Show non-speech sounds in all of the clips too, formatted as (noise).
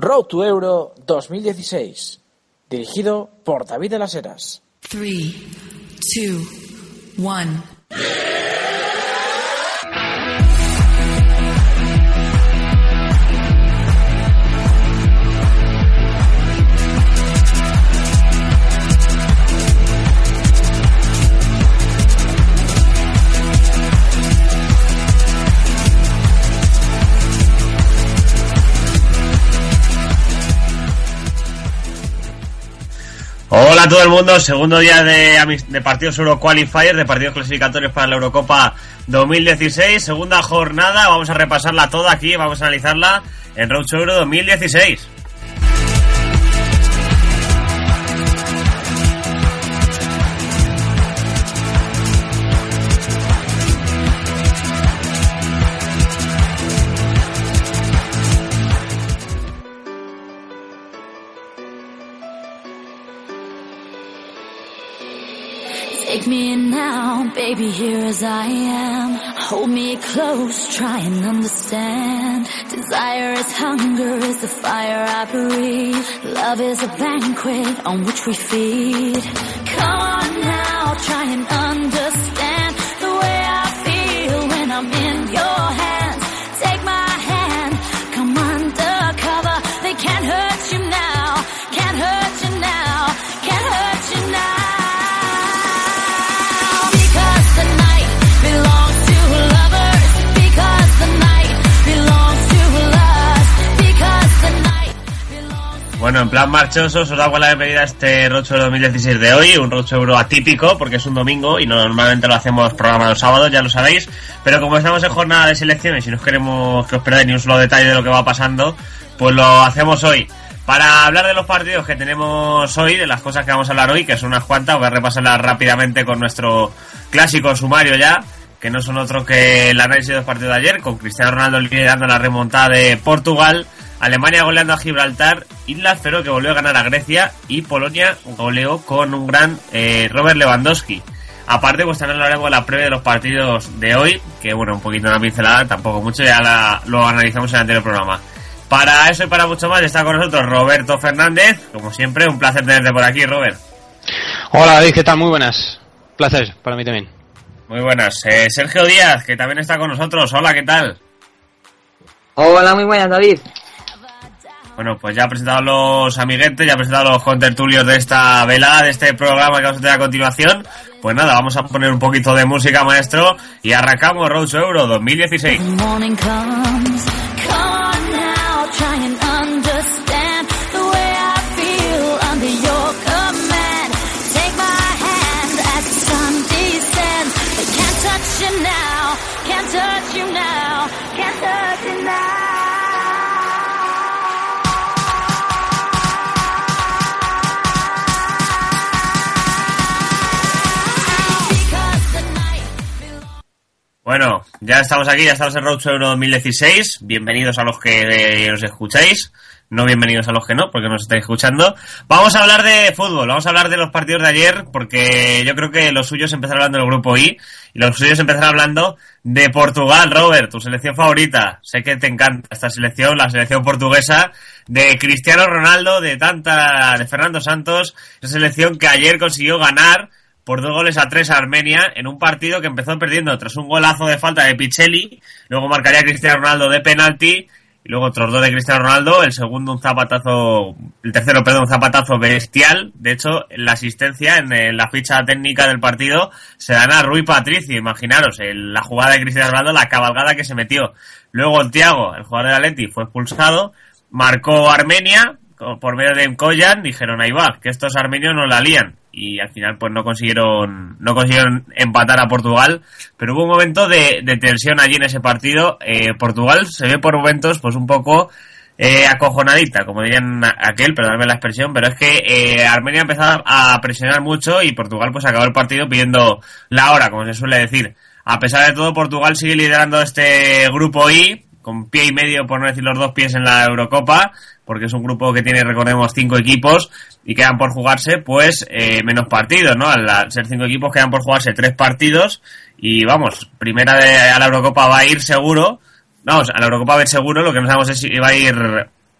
Road to Euro 2016, dirigido por David de las Heras. 3, 2, 1. Todo el mundo, segundo día de, partidos Euro Qualifier, de partidos clasificatorios para la Eurocopa 2016, segunda jornada, vamos a repasarla toda aquí, vamos a analizarla en Road to Euro 2016. Baby, here as I am. Hold me close, try and understand. Desire is hunger, is the fire I breathe. Love is a banquet on which we feed. Come on now, try and understand Bueno, en plan marchoso, os damos la bienvenida a este Euro 2016 de hoy, un Road to Euro atípico porque es un domingo y no- normalmente lo hacemos programa los sábados, ya lo sabéis, pero como estamos en jornada de selecciones y no queremos que os perdáis ni un solo detalle de lo que va pasando, pues lo hacemos hoy. Para hablar de los partidos que tenemos hoy, de las cosas que vamos a hablar hoy, que son unas cuantas, voy a repasarlas rápidamente con nuestro clásico sumario ya, que no son otro que el análisis de los partidos de ayer, con Cristiano Ronaldo liderando la remontada de Portugal, Alemania goleando a Gibraltar, Isla Feroe que volvió a ganar a Grecia y Polonia goleó con un gran eh, Robert Lewandowski. Aparte, pues también hablaremos de la previa de los partidos de hoy, que bueno, un poquito una pincelada, tampoco mucho, ya la- lo analizamos en el anterior programa. Para eso y para mucho más está con nosotros Roberto Fernández, como siempre, un placer tenerte por aquí, Robert. Hola David, ¿qué tal? Muy buenas. Placer, para mí también. Muy buenas. Eh, Sergio Díaz, que también está con nosotros. Hola, ¿qué tal? Hola, muy buenas, David. Bueno, pues ya ha presentado los amiguetes, ya ha presentado los contertulios de esta velada, de este programa que vamos a tener a continuación. Pues nada, vamos a poner un poquito de música, maestro, y arrancamos Road Euro 2016. Bueno, ya estamos aquí, ya estamos en Road to Euro 2016. Bienvenidos a los que eh, nos escucháis. No bienvenidos a los que no, porque nos estáis escuchando. Vamos a hablar de fútbol, vamos a hablar de los partidos de ayer, porque yo creo que los suyos empezaron hablando del grupo I y los suyos empezaron hablando de Portugal, Robert, tu selección favorita. Sé que te encanta esta selección, la selección portuguesa de Cristiano Ronaldo, de tanta, de Fernando Santos, esa selección que ayer consiguió ganar por dos goles a tres a Armenia en un partido que empezó perdiendo tras un golazo de falta de Pichelli, luego marcaría Cristiano Ronaldo de penalti y luego otros dos de Cristiano Ronaldo, el segundo un zapatazo, el tercero, perdón, un zapatazo bestial, de hecho la asistencia en, la ficha técnica del partido se dan a Rui Patricio, imaginaros, el- la jugada de Cristiano Ronaldo, la cabalgada que se metió. Luego Thiago, el jugador de Atleti, fue expulsado, marcó Armenia, por medio de Koyan, dijeron ahí va, que estos armenios no la lían. Y al final pues no consiguieron, no consiguieron empatar a Portugal. Pero hubo un momento de, de tensión allí en ese partido. Eh, Portugal se ve por momentos pues un poco eh, acojonadita, como dirían aquel, perdóname la expresión, pero es que eh, Armenia empezó a presionar mucho y Portugal pues acabó el partido pidiendo la hora, como se suele decir. A pesar de todo, Portugal sigue liderando este grupo I, con pie y medio, por no decir los dos pies en la Eurocopa, porque es un grupo que tiene, recordemos, cinco equipos y quedan por jugarse, pues, eh, menos partidos, ¿no? Al ser cinco equipos quedan por jugarse tres partidos y vamos, primera de, a la Eurocopa va a ir seguro, vamos, a la Eurocopa va a ir seguro, lo que no sabemos es si va a ir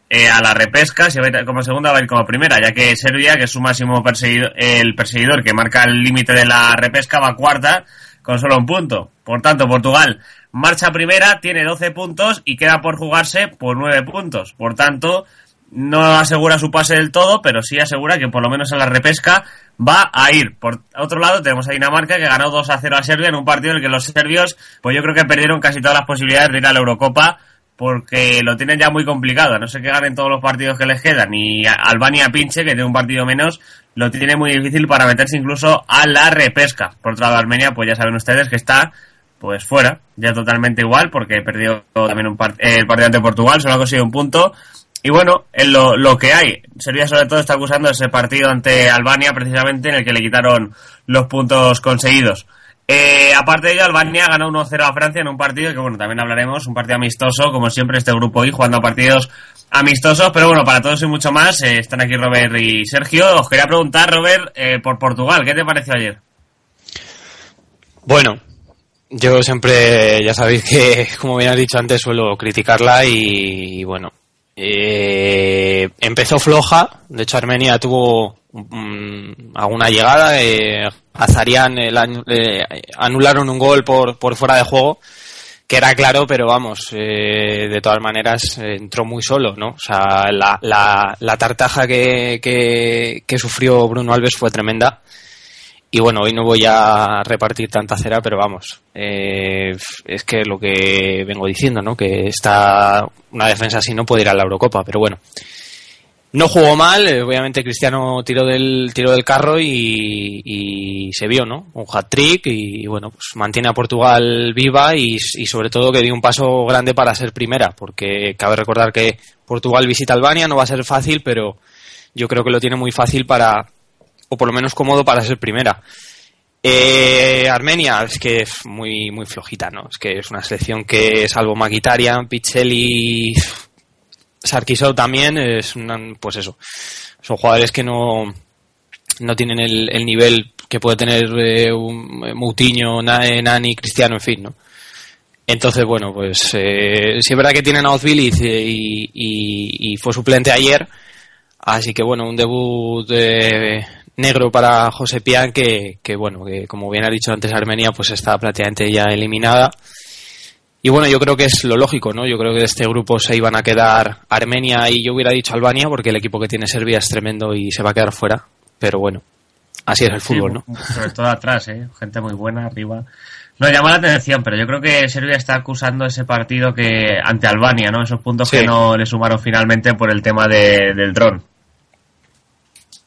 eh, a la repesca, si va a ir como segunda va a ir como primera, ya que Serbia, que es su máximo perseguidor, el perseguidor que marca el límite de la repesca, va cuarta con solo un punto. Por tanto, Portugal marcha primera, tiene 12 puntos y queda por jugarse por 9 puntos. Por tanto, no asegura su pase del todo, pero sí asegura que por lo menos en la repesca va a ir. Por otro lado, tenemos a Dinamarca que ganó 2 a 0 a Serbia en un partido en el que los serbios, pues yo creo que perdieron casi todas las posibilidades de ir a la Eurocopa porque lo tienen ya muy complicado. No sé que ganen todos los partidos que les quedan y Albania pinche, que tiene un partido menos, lo tiene muy difícil para meterse incluso a la repesca. Por otro lado, Armenia, pues ya saben ustedes que está pues fuera, ya totalmente igual, porque perdió también un el partido ante Portugal, solo ha conseguido un punto y bueno, en lo, lo que hay, Serbia sobre todo está acusando ese partido ante Albania precisamente en el que le quitaron los puntos conseguidos. Eh, aparte de ello, Albania ganó 1-0 a Francia en un partido que, bueno, también hablaremos, un partido amistoso, como siempre este grupo hoy jugando a partidos amistosos, pero bueno, para todos y mucho más, eh, están aquí Robert y Sergio. Os quería preguntar, Robert, eh, por Portugal, ¿qué te pareció ayer? Bueno, yo siempre, ya sabéis que, (laughs) como bien has dicho antes, suelo criticarla y bueno, eh, empezó floja, de hecho Armenia tuvo mm, alguna llegada, eh, Azarian eh, anularon un gol por, por fuera de juego, que era claro, pero vamos, eh, de todas maneras entró muy solo, ¿no? O sea, la, la, la tartaja que, que, que sufrió Bruno Alves fue tremenda y bueno, hoy no voy a repartir tanta cera, pero vamos, eh, es que lo que vengo diciendo, ¿no? Que está una defensa así no puede ir a la Eurocopa, pero bueno. No jugó mal, eh, obviamente Cristiano tiró del, tiró del carro y, y se vio, ¿no? Un hat-trick y, bueno, pues mantiene a Portugal viva y, y sobre todo que dio un paso grande para ser primera, porque cabe recordar que Portugal visita Albania, no va a ser fácil, pero yo creo que lo tiene muy fácil para, o por lo menos cómodo para ser primera. Eh, Armenia es que es muy muy flojita, ¿no? Es que es una selección que salvo Maquitarian, Picheli, Sarkisov también es pues eso, son jugadores que no no tienen el, el nivel que puede tener eh, un Moutinho, Nani, Cristiano, en fin, ¿no? Entonces, bueno, pues eh, sí es verdad que tienen a y, y, y, fue suplente ayer, así que bueno, un debut de, negro para José Pian, que, que, bueno, que como bien ha dicho antes Armenia, pues está prácticamente ya eliminada. Y bueno, yo creo que es lo lógico, ¿no? Yo creo que de este grupo se iban a quedar Armenia y yo hubiera dicho Albania, porque el equipo que tiene Serbia es tremendo y se va a quedar fuera. Pero bueno, así es el fútbol, ¿no? Sobre todo atrás, ¿eh? Gente muy buena arriba. No, llama la atención, pero yo creo que Serbia está acusando ese partido que ante Albania, ¿no? Esos puntos que no le sumaron finalmente por el tema de, del dron.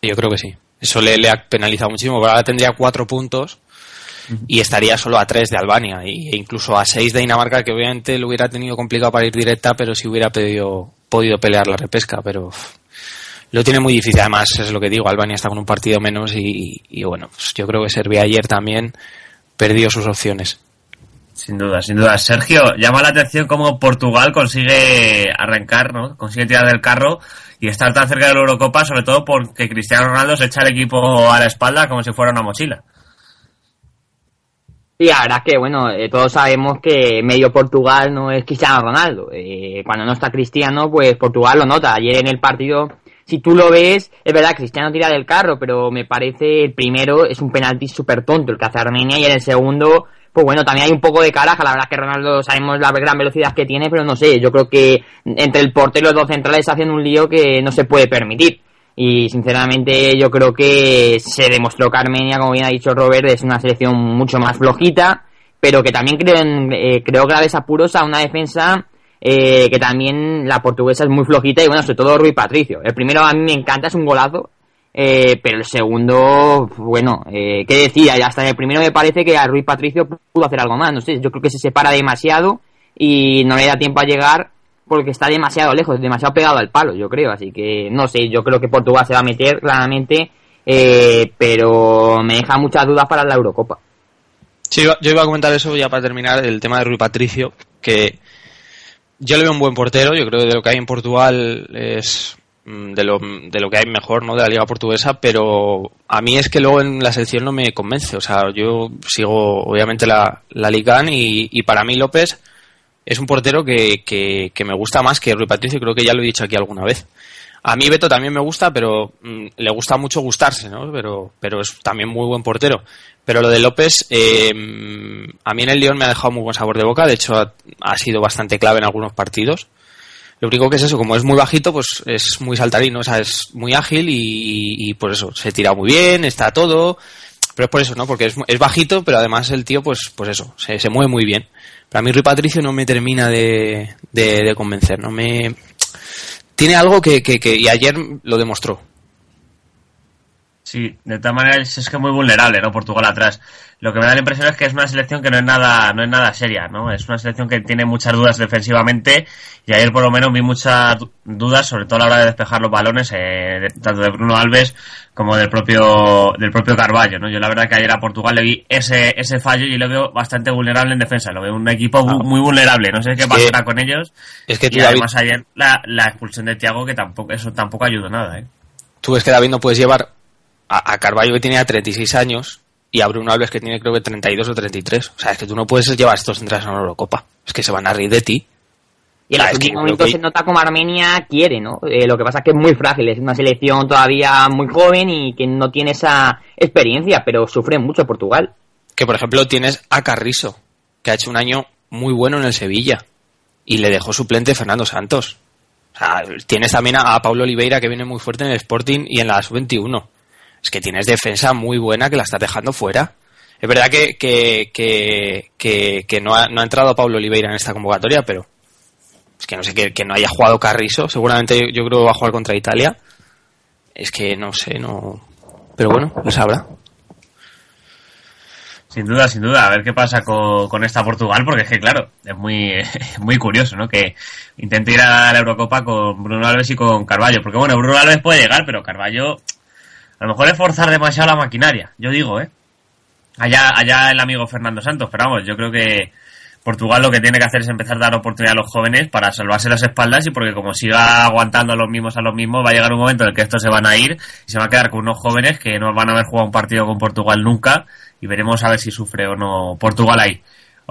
Yo creo que sí. Eso le, le ha penalizado muchísimo, porque ahora tendría cuatro puntos y estaría solo a tres de Albania e incluso a seis de Dinamarca, que obviamente lo hubiera tenido complicado para ir directa, pero si hubiera pedido, podido pelear la repesca, pero lo tiene muy difícil. Además, es lo que digo, Albania está con un partido menos y, y bueno, pues yo creo que Serbia ayer también perdió sus opciones. Sin duda, sin duda. Sergio, llama la atención cómo Portugal consigue arrancar, ¿no? Consigue tirar del carro y estar tan cerca de la Eurocopa, sobre todo porque Cristiano Ronaldo se echa el equipo a la espalda como si fuera una mochila. Sí, la verdad que, bueno, eh, todos sabemos que medio Portugal no es Cristiano Ronaldo. Eh, cuando no está Cristiano, pues Portugal lo nota. Ayer en el partido, si tú lo ves, es verdad, Cristiano tira del carro, pero me parece el primero es un penalti súper tonto el que hace Armenia y en el segundo pues bueno, también hay un poco de caraja, la verdad es que Ronaldo sabemos la gran velocidad que tiene, pero no sé, yo creo que entre el portero y los dos centrales hacen un lío que no se puede permitir. Y sinceramente yo creo que se demostró que Armenia, como bien ha dicho Robert, es una selección mucho más flojita, pero que también creo, eh, creo graves apuros a una defensa eh, que también la portuguesa es muy flojita y bueno, sobre todo Rui Patricio. El primero a mí me encanta, es un golazo, eh, pero el segundo, bueno, eh, ¿qué decía? Hasta en el primero me parece que a Ruiz Patricio pudo hacer algo más. No sé, yo creo que se separa demasiado y no le da tiempo a llegar porque está demasiado lejos, demasiado pegado al palo, yo creo. Así que no sé, yo creo que Portugal se va a meter claramente, eh, pero me deja muchas dudas para la Eurocopa. Sí, yo iba a comentar eso ya para terminar, el tema de Rui Patricio, que yo le veo un buen portero, yo creo que de lo que hay en Portugal es de lo, de lo que hay mejor ¿no? de la liga portuguesa, pero a mí es que luego en la selección no me convence. O sea, yo sigo obviamente la, la Liga y, y para mí López es un portero que, que, que me gusta más que Rui Patricio, creo que ya lo he dicho aquí alguna vez. A mí Beto también me gusta, pero mm, le gusta mucho gustarse, ¿no? Pero, pero es también muy buen portero. Pero lo de López, eh, a mí en el León me ha dejado muy buen sabor de boca. De hecho, ha, ha sido bastante clave en algunos partidos. Lo único que es eso, como es muy bajito, pues es muy saltarino, o sea, es muy ágil y, y, por eso se tira muy bien, está todo. Pero es por eso, ¿no? Porque es, es bajito, pero además el tío, pues, pues eso, se, se mueve muy bien. Para mí Rui Patricio no me termina de, de, de convencer, no me... Tiene algo que, que, que, y ayer lo demostró. Sí, de todas maneras es que es muy vulnerable, ¿no? Portugal atrás. Lo que me da la impresión es que es una selección que no es nada, no es nada seria, ¿no? Es una selección que tiene muchas dudas defensivamente y ayer por lo menos vi muchas dudas, sobre todo a la hora de despejar los balones, eh, de, tanto de Bruno Alves como del propio, del propio Carballo, ¿no? Yo la verdad que ayer a Portugal le vi ese, ese fallo y lo veo bastante vulnerable en defensa. Lo veo un equipo Ah. muy vulnerable. No sé qué pasará que- con ellos. Es que y David, además ayer la, la expulsión de Thiago que tampoco, eso tampoco ayudó nada, ¿eh? tú ves que David no puedes llevar a, a Carballo que tiene ya 36 años y a Bruno Alves que tiene creo que 32 o 33. O sea, es que tú no puedes llevar estos centrales a una Eurocopa. Es que se van a reír de ti. Y en Ah, los últimos momentos que- se nota como Armenia quiere, ¿no? Eh, lo que pasa es que es muy frágil, es una selección todavía muy joven y que no tiene esa experiencia, pero sufre mucho Portugal. Que por ejemplo tienes a Carrizo, que ha hecho un año muy bueno en el Sevilla y le dejó suplente Fernando Santos. O sea, tienes también a, a Pablo Oliveira que viene muy fuerte en el Sporting y en la sub-21. Es que tienes defensa muy buena que la estás dejando fuera. Es verdad que, que, que, que, no, ha, no ha entrado Pablo Oliveira en esta convocatoria, pero es que no sé que, no haya jugado Carrizo. Seguramente yo, yo creo que va a jugar contra Italia. Es que no sé, no. Pero bueno, lo sabrá. Sin duda, sin duda, a ver qué pasa con, con esta Portugal, porque es que, claro, es muy, (laughs) muy curioso, ¿no? Que intente ir a la Eurocopa con Bruno Alves y con Carballo, porque bueno, Bruno Alves puede llegar, pero Carballo a lo mejor es forzar demasiado la maquinaria, yo digo, ¿eh? Allá, allá el amigo Fernando Santos, pero vamos, yo creo que Portugal lo que tiene que hacer es empezar a dar oportunidad a los jóvenes para salvarse las espaldas y porque como siga aguantando a los mismos a los mismos, va a llegar un momento en el que estos se van a ir y se va a quedar con unos jóvenes que no van a haber jugado un partido con Portugal nunca y veremos a ver si sufre o no Portugal ahí.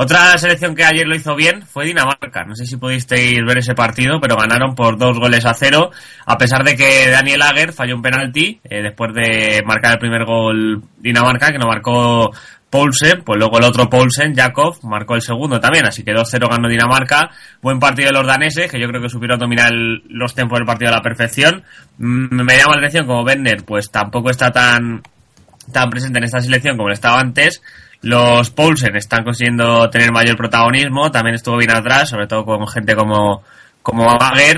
Otra selección que ayer lo hizo bien fue Dinamarca. No sé si pudisteis ver ese partido, pero ganaron por dos goles a cero, a pesar de que Daniel Ager falló un penalti eh, después de marcar el primer gol Dinamarca, que no marcó Poulsen, pues luego el otro Poulsen, Jakov, marcó el segundo también, así que 2-0 ganó Dinamarca. Buen partido de los daneses, que yo creo que supieron dominar los tiempos del partido a la perfección. Mm, me llama la atención como Bender, pues tampoco está tan tan presente en esta selección como lo estaba antes. Los Poulsen están consiguiendo tener mayor protagonismo, también estuvo bien atrás, sobre todo con gente como, como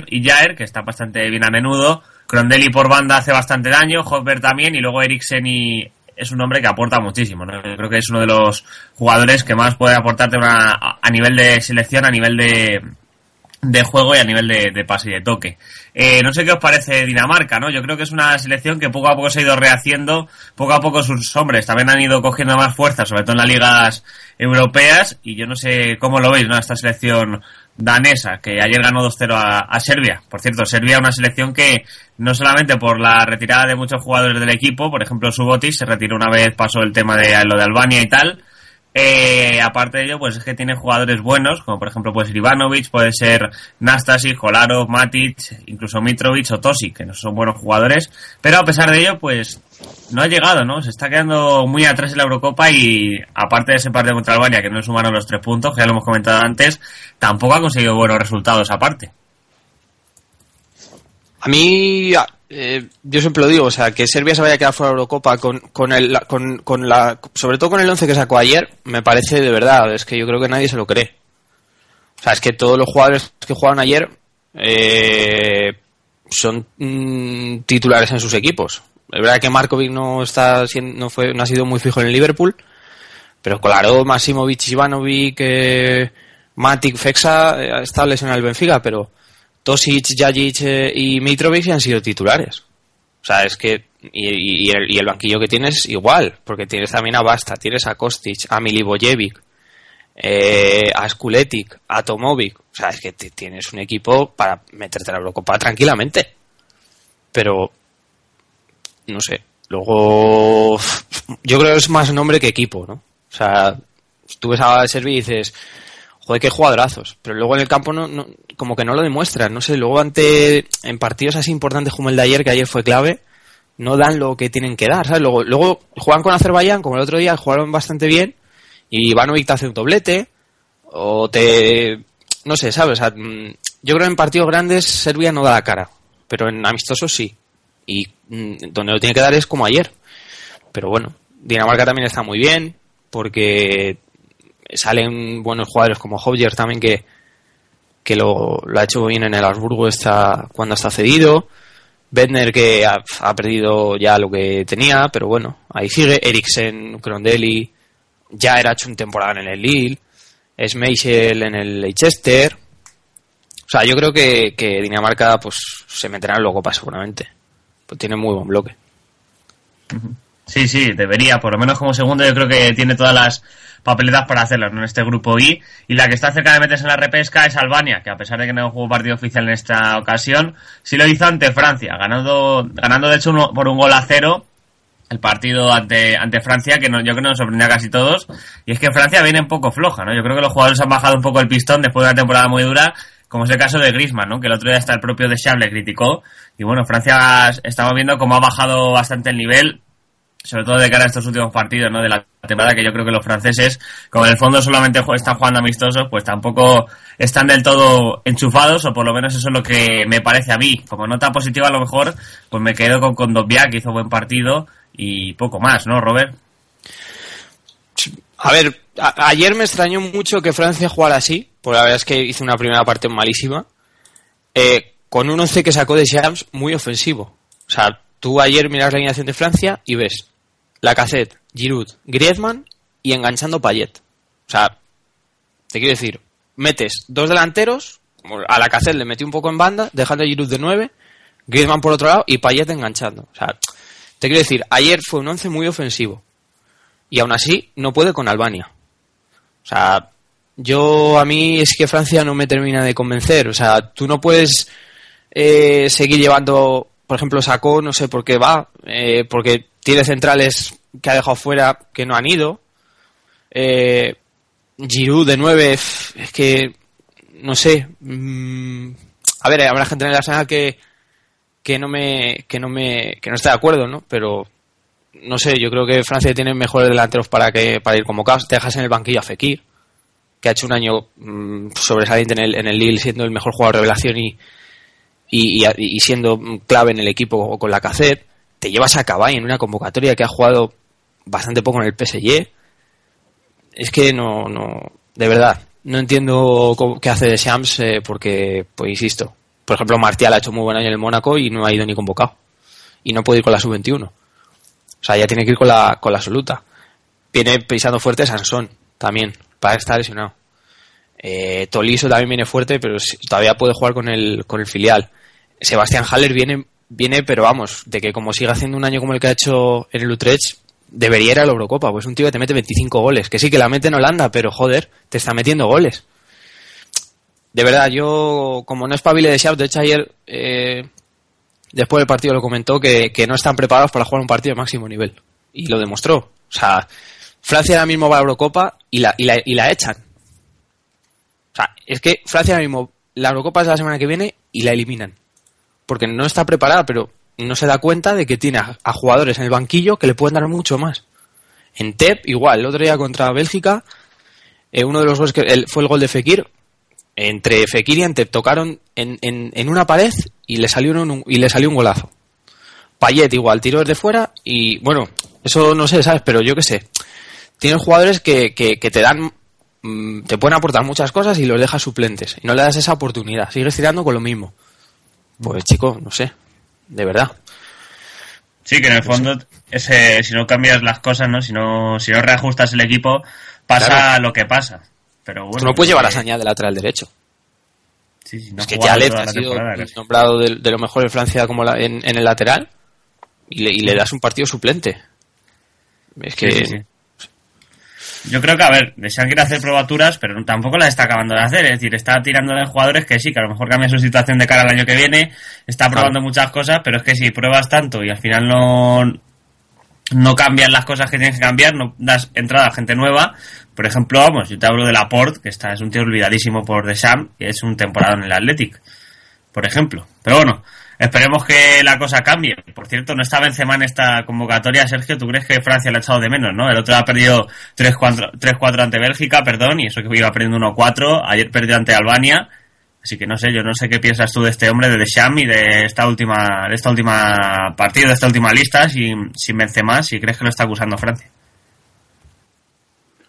y Jaer, que están bastante bien a menudo. Crondelli por banda hace bastante daño, Hosberg también, y luego Eriksen y es un hombre que aporta muchísimo. ¿no? Yo creo que es uno de los jugadores que más puede aportarte una, a nivel de selección, a nivel de, de juego y a nivel de, de pase y de toque. Eh, no sé qué os parece Dinamarca, ¿no? Yo creo que es una selección que poco a poco se ha ido rehaciendo, poco a poco sus hombres también han ido cogiendo más fuerza, sobre todo en las ligas europeas, y yo no sé cómo lo veis, ¿no? Esta selección danesa, que ayer ganó 2-0 a, a Serbia. Por cierto, Serbia una selección que no solamente por la retirada de muchos jugadores del equipo, por ejemplo Subotic se retiró una vez, pasó el tema de lo de Albania y tal, eh, aparte de ello, pues es que tiene jugadores buenos, como por ejemplo puede ser Ivanovic, puede ser Nastasic, Kolarov, Matic, incluso Mitrovic o Tosic, que no son buenos jugadores, pero a pesar de ello, pues no ha llegado, ¿no? Se está quedando muy atrás en la Eurocopa y aparte de ese partido contra Albania, que no sumaron los tres puntos, que ya lo hemos comentado antes, tampoco ha conseguido buenos resultados aparte. A mí, eh, yo siempre lo digo, o sea, que Serbia se vaya a quedar fuera de Eurocopa con, con, el, con, con la, sobre todo con el 11 que sacó ayer, me parece de verdad, es que yo creo que nadie se lo cree. O sea, es que todos los jugadores que jugaron ayer eh, son mm, titulares en sus equipos. Es verdad que Markovic no está siendo, no fue, no ha sido muy fijo en el Liverpool, pero claro, Masimovic, Ivanovic, eh, Matic, Fexa eh, está lesionado el Benfica, pero Tosic, Jajic eh, y Mitrovic han sido titulares. O sea, es que. Y, y- el, y el banquillo que tienes, igual, porque tienes también a Basta, tienes a Kostic, a Milivojevic, eh, a Skuletic, a Tomovic. O sea, es que tienes un equipo para meterte la Eurocopa tranquilamente. Pero. No sé. Luego. Yo creo que es más nombre que equipo, ¿no? O sea, tú ves a Serbia y dices. Joder, qué jugadorazos. Pero luego en el campo no, no, como que no lo demuestran. No sé, luego ante, en partidos así importantes como el de ayer, que ayer fue clave, no dan lo que tienen que dar, ¿sabes? Luego, luego juegan con Azerbaiyán, como el otro día, jugaron bastante bien, y Ivanovic te hace un doblete, o te... no sé, ¿sabes? O sea, mm, yo creo que en partidos grandes Serbia no da la cara, pero en amistosos sí. Y mm, donde lo tiene que dar es como ayer. Pero bueno, Dinamarca también está muy bien, porque salen buenos jugadores como Hodger también que, que lo, ha hecho bien en el Habsburgo está, cuando está cedido. Bedner que ha, perdido ya lo que tenía, pero bueno, ahí sigue. Eriksen, Crondelli, ya era hecho un temporada en el Lille. Schmeichel en el Leicester. O sea, yo creo que, que Dinamarca pues se meterá en la Copa seguramente. Pues tiene muy buen bloque. Sí, sí, debería. Por lo menos como segundo yo creo que tiene todas las papeletas para hacerlo ¿no? en este grupo I. Y la que está cerca de meterse en la repesca es Albania, que a pesar de que no jugó partido oficial en esta ocasión, sí lo hizo ante Francia, ganando, ganando de hecho uno, por un gol a cero el partido ante, ante Francia, que no, yo creo que nos sorprendió a casi todos. Y es que Francia viene un poco floja, ¿no? Yo creo que los jugadores han bajado un poco el pistón después de una temporada muy dura, como es el caso de Griezmann, ¿no? Que el otro día hasta el propio Deschamps le criticó. Y bueno, Francia estamos viendo cómo ha bajado bastante el nivel, sobre todo de cara a estos últimos partidos, ¿no? De la temporada que yo creo que los franceses, como en el fondo solamente están jugando amistosos, pues tampoco están del todo enchufados, o por lo menos eso es lo que me parece a mí. Como nota positiva a lo mejor, pues me quedo con Condovia, que hizo buen partido, y poco más, ¿no, Robert? A ver, ayer me extrañó mucho que Francia jugara así, porque la verdad es que hizo una primera parte malísima, eh, con un once que sacó de Shams muy ofensivo. O sea, tú ayer miras la alineación de Francia y ves la cassette, Giroud, Griezmann y enganchando Payet. O sea, te quiero decir, metes dos delanteros, a la cassette le metí un poco en banda, dejando a Giroud de 9, Griezmann por otro lado y Payet enganchando. O sea, te quiero decir, ayer fue un once muy ofensivo y aún así no puede con Albania. O sea, yo a mí es que Francia no me termina de convencer. O sea, tú no puedes eh, seguir llevando, por ejemplo, Sacó, no sé por qué va, eh, porque tiene centrales que ha dejado fuera que no han ido. Eh, Giroud de 9, es que, no sé. mm, a ver, habrá gente en el Arsenal que, que no me que no me que no está de acuerdo, ¿no? Pero no sé, yo creo que Francia tiene mejores delanteros para que para ir convocados. Te dejas en el banquillo a Fekir, que ha hecho un año mm, sobresaliente en el, en el Lille, siendo el mejor jugador de revelación y, y, y- y siendo clave en el equipo con la cassette. Te llevas a Cavani en una convocatoria que ha jugado bastante poco en el PSG. Es que no, no, de verdad, no entiendo cómo- qué hace de Shams eh, porque, pues insisto, por ejemplo, Martial ha hecho muy buen año en el Mónaco y no ha ido ni convocado. Y no puede ir con la sub-21. O sea, ya tiene que ir con la, con la absoluta. Viene pisando fuerte Sansón también, para estar lesionado. Eh, Toliso también viene fuerte, pero todavía puede jugar con el, con el filial. Sebastián Haller viene, viene, pero vamos, de que como siga haciendo un año como el que ha hecho en el Utrecht, debería ir a la Eurocopa. Pues un tío que te mete 25 goles. Que sí, que la mete en Holanda, pero joder, te está metiendo goles. De verdad, yo, como no espabile de Sharp, de hecho ayer, eh, después del partido lo comentó, que, que no están preparados para jugar un partido de máximo nivel. Y lo demostró. O sea, Francia ahora mismo va a la Eurocopa y la, y la, y la echan. O sea, es que Francia ahora mismo, la Eurocopa es la semana que viene y la eliminan. Porque no está preparada, pero no se da cuenta de que tiene a, jugadores en el banquillo que le pueden dar mucho más. En TEP, igual, el otro día contra Bélgica, eh, uno de los goles que el- fue el gol de Fekir. Entre Fekir y Antep tocaron en, en, en una pared y le salió un, y le salió un golazo. Payet igual, tiró desde fuera y bueno, eso no sé, ¿sabes? Pero yo qué sé. Tienen jugadores que, que, que te dan, mm, te pueden aportar muchas cosas y los dejas suplentes. Y no le das esa oportunidad. Sigues tirando con lo mismo. Pues chico, no sé. De verdad. Sí, que en el fondo, ese, si no cambias las cosas, ¿no? Si no, si no reajustas el equipo, pasa Claro. lo que pasa. Pero bueno. Tú no puedes llevar a Sañá de lateral derecho. Sí, sí, no es que Yalet toda ha sido nombrado de, de lo mejor en Francia como la- en, en el lateral y le, y le das un partido suplente. Es que sí. Yo creo que, a ver, Deschamps quiere hacer probaturas, pero tampoco las está acabando de hacer. Es decir, está tirando en jugadores que sí, que a lo mejor cambia su situación de cara al año que viene, está probando muchas cosas, pero es que si pruebas tanto y al final no, no cambian las cosas que tienes que cambiar, no das entrada a gente nueva. Por ejemplo, vamos, yo te hablo de Laporte, que está, es un tío olvidadísimo por Deschamps, que es un temporada en el Athletic, por ejemplo. Pero bueno, esperemos que la cosa cambie. Por cierto, no está Benzema en esta convocatoria, Sergio, ¿tú crees que Francia le ha echado de menos, no? El otro ha perdido 3-4 ante Bélgica, perdón, y eso que iba perdiendo 1-4, ayer perdió ante Albania, Así que no sé, yo no sé qué piensas tú de este hombre, de Deschamps y de esta última, de esta última partido, de esta última lista, sin, sin más, si crees que lo está acusando Francia.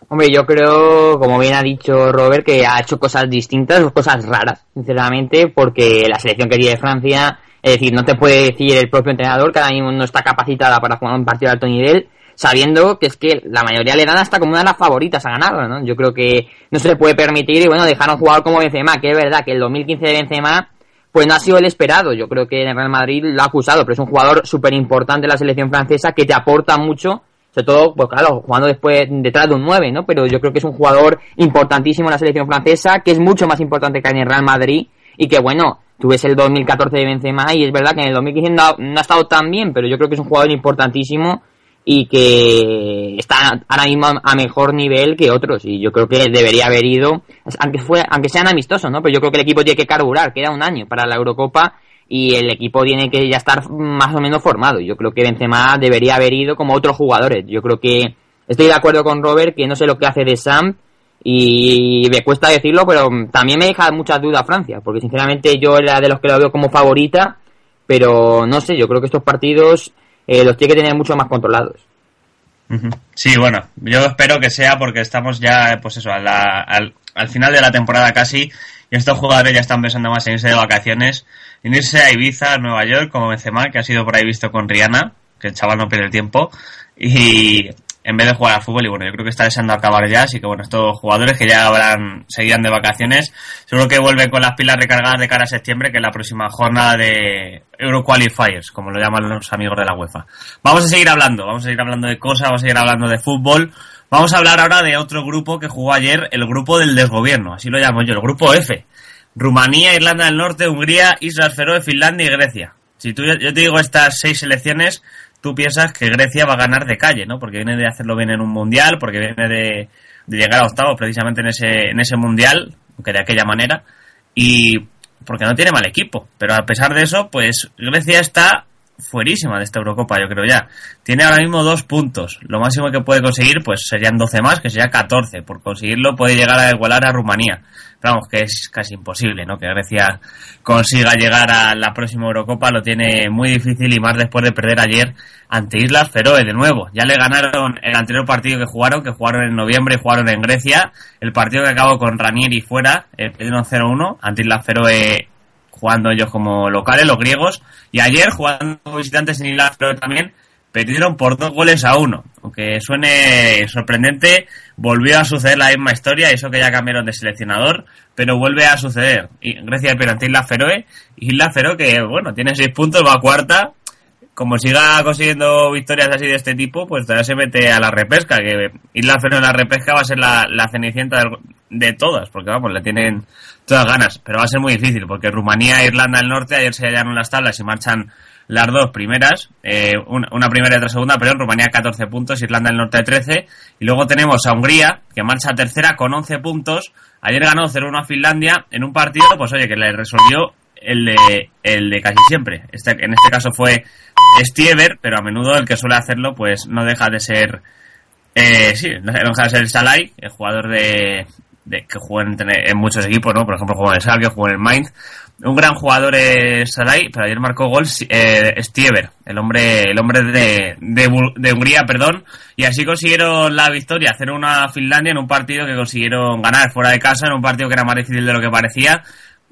Hombre, yo creo, como bien ha dicho Robert, que ha hecho cosas distintas, cosas raras, sinceramente, porque la selección que tiene Francia, es decir, no te puede decir el propio entrenador que ahora mismo no está capacitada para jugar un partido de alto nivel, sabiendo que es que la mayoría le dan hasta como una de las favoritas a ganarlo, ¿no? Yo creo que no se le puede permitir y bueno, dejar a un jugador como Benzema, que es verdad que el 2015 de Benzema pues no ha sido el esperado. Yo creo que el Real Madrid lo ha acusado, pero es un jugador súper importante en la selección francesa que te aporta mucho, sobre todo, pues claro, jugando después detrás de un 9, ¿no? Pero yo creo que es un jugador importantísimo en la selección francesa, que es mucho más importante que en el Real Madrid y que bueno, tú ves el 2014 de Benzema y es verdad que en el 2015 no ha estado tan bien, pero yo creo que es un jugador importantísimo y que está ahora mismo a mejor nivel que otros y yo creo que debería haber ido aunque fue aunque sean amistosos no pero yo creo que el equipo tiene que carburar queda un año para la Eurocopa y el equipo tiene que ya estar más o menos formado. Yo creo que Benzema debería haber ido como otros jugadores. Yo creo que estoy de acuerdo con Robert que no sé lo que hace de Sam y me cuesta decirlo pero también me deja muchas dudas Francia porque sinceramente yo era de los que lo veo como favorita pero no sé yo creo que estos partidos eh, los tiene que tener mucho más controlados. Sí, bueno, yo espero que sea porque estamos ya, pues eso, al, al, final de la temporada casi estos jugadores ya están pensando más en irse de vacaciones, en irse a Ibiza, a Nueva York, como Benzema, que ha sido por ahí visto con Rihanna, que el chaval no pierde el tiempo, y en vez de jugar al fútbol y bueno, yo creo que está deseando acabar ya, así que bueno, estos jugadores que ya habrán seguido de vacaciones, seguro que vuelven con las pilas recargadas de cara a septiembre, que es la próxima jornada de Euro Qualifiers, como lo llaman los amigos de la UEFA. Vamos a seguir hablando, vamos a seguir hablando de cosas, vamos a seguir hablando de fútbol. Vamos a hablar ahora de otro grupo que jugó ayer, el grupo del desgobierno, así lo llamo yo, el grupo F. Rumanía, Irlanda del Norte, Hungría, Islas Feroe, Finlandia y Grecia. Si tú, yo te digo estas seis selecciones, tú piensas que Grecia va a ganar de calle, ¿no? Porque viene de hacerlo bien en un mundial, porque viene de, llegar a octavos precisamente en ese, en ese mundial, aunque de aquella manera, y porque no tiene mal equipo. Pero a pesar de eso, pues Grecia está fuerísima de esta Eurocopa, yo creo ya. Tiene ahora mismo dos puntos. Lo máximo que puede conseguir, pues serían 12 más, que sería 14. Por conseguirlo puede llegar a igualar a Rumanía vamos, que es casi imposible, ¿no? Que Grecia consiga llegar a la próxima Eurocopa lo tiene muy difícil y más después de perder ayer ante Islas Feroe de nuevo. Ya le ganaron el anterior partido que jugaron, que jugaron en noviembre, jugaron en Grecia, el partido que acabó con Ranieri fuera, el 0-1 ante Islas Feroe jugando ellos como locales, los griegos, y ayer jugando visitantes en Islas Feroe también, perdieron por dos goles a uno. Aunque suene sorprendente, volvió a suceder la misma historia, eso que ya cambiaron de seleccionador, pero vuelve a suceder. Y Grecia pierde ante Isla Feroe, Isla Feroe que, bueno, tiene seis puntos, va a cuarta. Como siga consiguiendo victorias así de este tipo, pues todavía se mete a la repesca, que Isla Feroe en la repesca va a ser la, cenicienta de, todas, porque vamos, le tienen todas ganas, pero va a ser muy difícil, porque Rumanía e Irlanda del Norte ayer se hallaron las tablas y marchan las dos primeras, eh, una, primera y otra segunda, pero en Rumanía 14 puntos, Irlanda del Norte 13, y luego tenemos a Hungría, que marcha tercera con 11 puntos, ayer ganó 0-1 a Finlandia en un partido, pues oye, que le resolvió el de, el de casi siempre. Este, en este caso fue Stieber, pero a menudo el que suele hacerlo, pues no deja de ser, eh, sí, no deja de ser Salai, el jugador de, de que juega en, muchos equipos, ¿no? Por ejemplo, juega en el Salgue, juega en el Mainz, un gran jugador es Sarai, pero ayer marcó gol eh, Stieber, el hombre, el hombre de, de, Hungría, perdón, y así consiguieron la victoria, hacer una Finlandia en un partido que consiguieron ganar fuera de casa, en un partido que era más difícil de lo que parecía,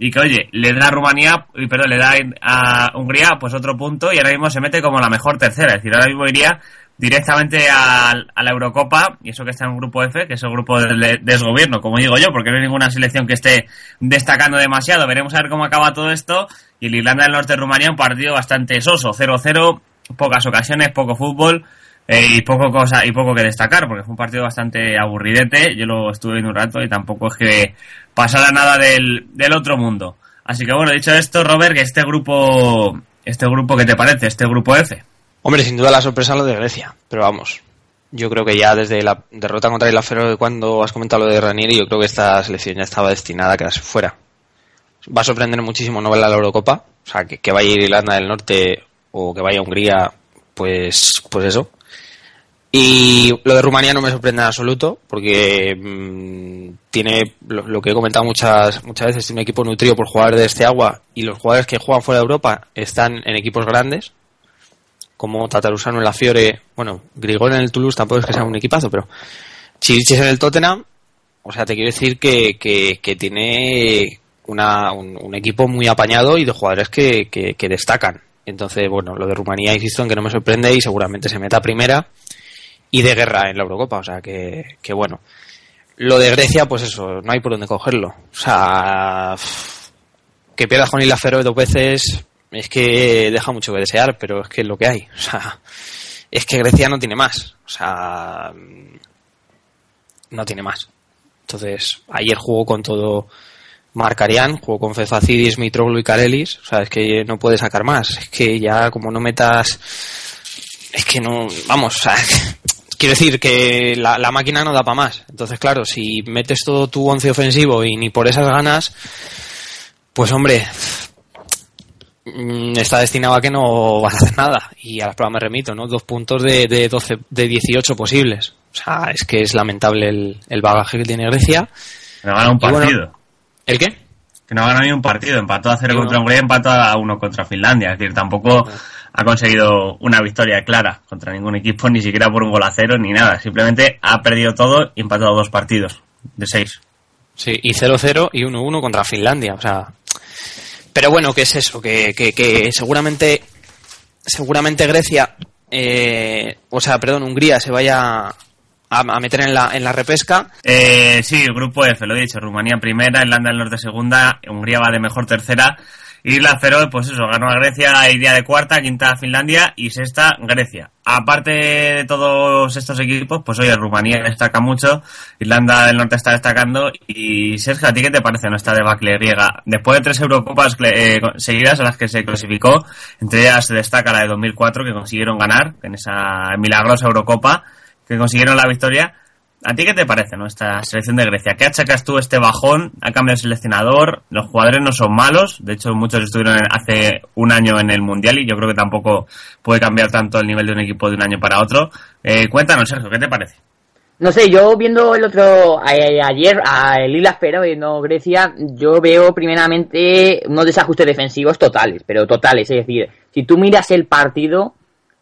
y que oye, le da a Rumanía, perdón, le da a Hungría pues otro punto y ahora mismo se mete como la mejor tercera, es decir, ahora mismo iría directamente a, la Eurocopa, y eso que está en un grupo F, que es el grupo de desgobierno, como digo yo, porque no hay ninguna selección que esté destacando demasiado. Veremos a ver cómo acaba todo esto. Y el Irlanda del Norte de Rumanía, un partido bastante soso, 0-0, pocas ocasiones, poco fútbol. Eh, y poco cosa y poco que destacar porque fue un partido bastante aburridete yo lo estuve viendo un rato y tampoco es que pasara nada del, del otro mundo así que bueno dicho esto Robert que este grupo este grupo ¿qué te parece? este grupo F Hombre, sin duda la sorpresa lo de Grecia, pero vamos, yo creo que ya desde la derrota contra el Afero, cuando has comentado lo de Ranieri, yo creo que esta selección ya estaba destinada a quedarse fuera. Va a sorprender muchísimo no verla a la Eurocopa, o sea, que, que vaya Irlanda del Norte o que vaya a Hungría, pues, pues eso. Y lo de Rumanía no me sorprende en absoluto, porque mm, tiene lo, que he comentado muchas, muchas veces, tiene un equipo nutrido por jugadores de este agua y los jugadores que juegan fuera de Europa están en equipos grandes, como Tatarusano en la Fiore, bueno, Grigol en el Toulouse tampoco es que sea un equipazo, pero Chirichis en el Tottenham, o sea, te quiero decir que, que, tiene una, un, equipo muy apañado y de jugadores que, que, destacan. Entonces, bueno, lo de Rumanía, insisto en que no me sorprende y seguramente se meta primera y de guerra en la Eurocopa, o sea que, que bueno. Lo de Grecia, pues eso, no hay por dónde cogerlo. O sea, que pierdas con Isla Feroe dos veces es que deja mucho que desear, pero es que es lo que hay. O sea, es que Grecia no tiene más. O sea, no tiene más. Entonces, ayer jugó con todo Marcarian, jugó con Fefacidis, Mitroglou y Karelis. O sea, es que no puede sacar más. Es que ya como no metas... Es que no... Vamos, o sea, quiero decir que la, la máquina no da para más. Entonces, claro, si metes todo tu once ofensivo y ni por esas ganas, pues hombre, mm, está destinado a que no vas a hacer nada. Y a las pruebas me remito, ¿no? Dos puntos de, de 12, de 18 posibles. O sea, es que es lamentable el, el bagaje que tiene Grecia. No gana un bueno, partido. ¿El qué? Que no gana ni un partido. Empató a cero contra. Hungría, empató a uno contra Finlandia. Es decir, tampoco ha conseguido una victoria clara contra ningún equipo, ni siquiera por un gol a cero, ni nada. Simplemente ha perdido todo y empatado dos partidos de seis. Sí, y 0-0 y 1-1 contra Finlandia. O sea, pero bueno, ¿qué es eso? Que, que, que seguramente, seguramente Grecia, eh, o sea, perdón, Hungría se vaya a, a meter en la, en la repesca. Eh, sí, el grupo F, lo he dicho. Rumanía primera, Irlanda del Norte segunda, Hungría va de mejor tercera. Isla Feroe, pues eso, ganó a Grecia, iría de cuarta, quinta Finlandia y sexta Grecia. Aparte de todos estos equipos, pues oye, Rumanía destaca mucho, Irlanda del Norte está destacando y Sergio, ¿a ti qué te parece nuestra debacle griega? Después de tres Eurocopas eh, seguidas a las que se clasificó, entre ellas se destaca la de 2004 que consiguieron ganar en esa milagrosa Eurocopa, que consiguieron la victoria. ¿A ti qué te parece nuestra selección de Grecia? ¿Qué achacas tú este bajón? ¿Ha cambiado el seleccionador? Los jugadores no son malos. De hecho, muchos estuvieron hace un año en el Mundial y yo creo que tampoco puede cambiar tanto el nivel de un equipo de un año para otro. Eh, cuéntanos, Sergio, ¿qué te parece? No sé, yo viendo el otro ayer a el Islas Feroe, no Grecia, yo veo primeramente unos desajustes defensivos totales, pero totales, es decir, si tú miras el partido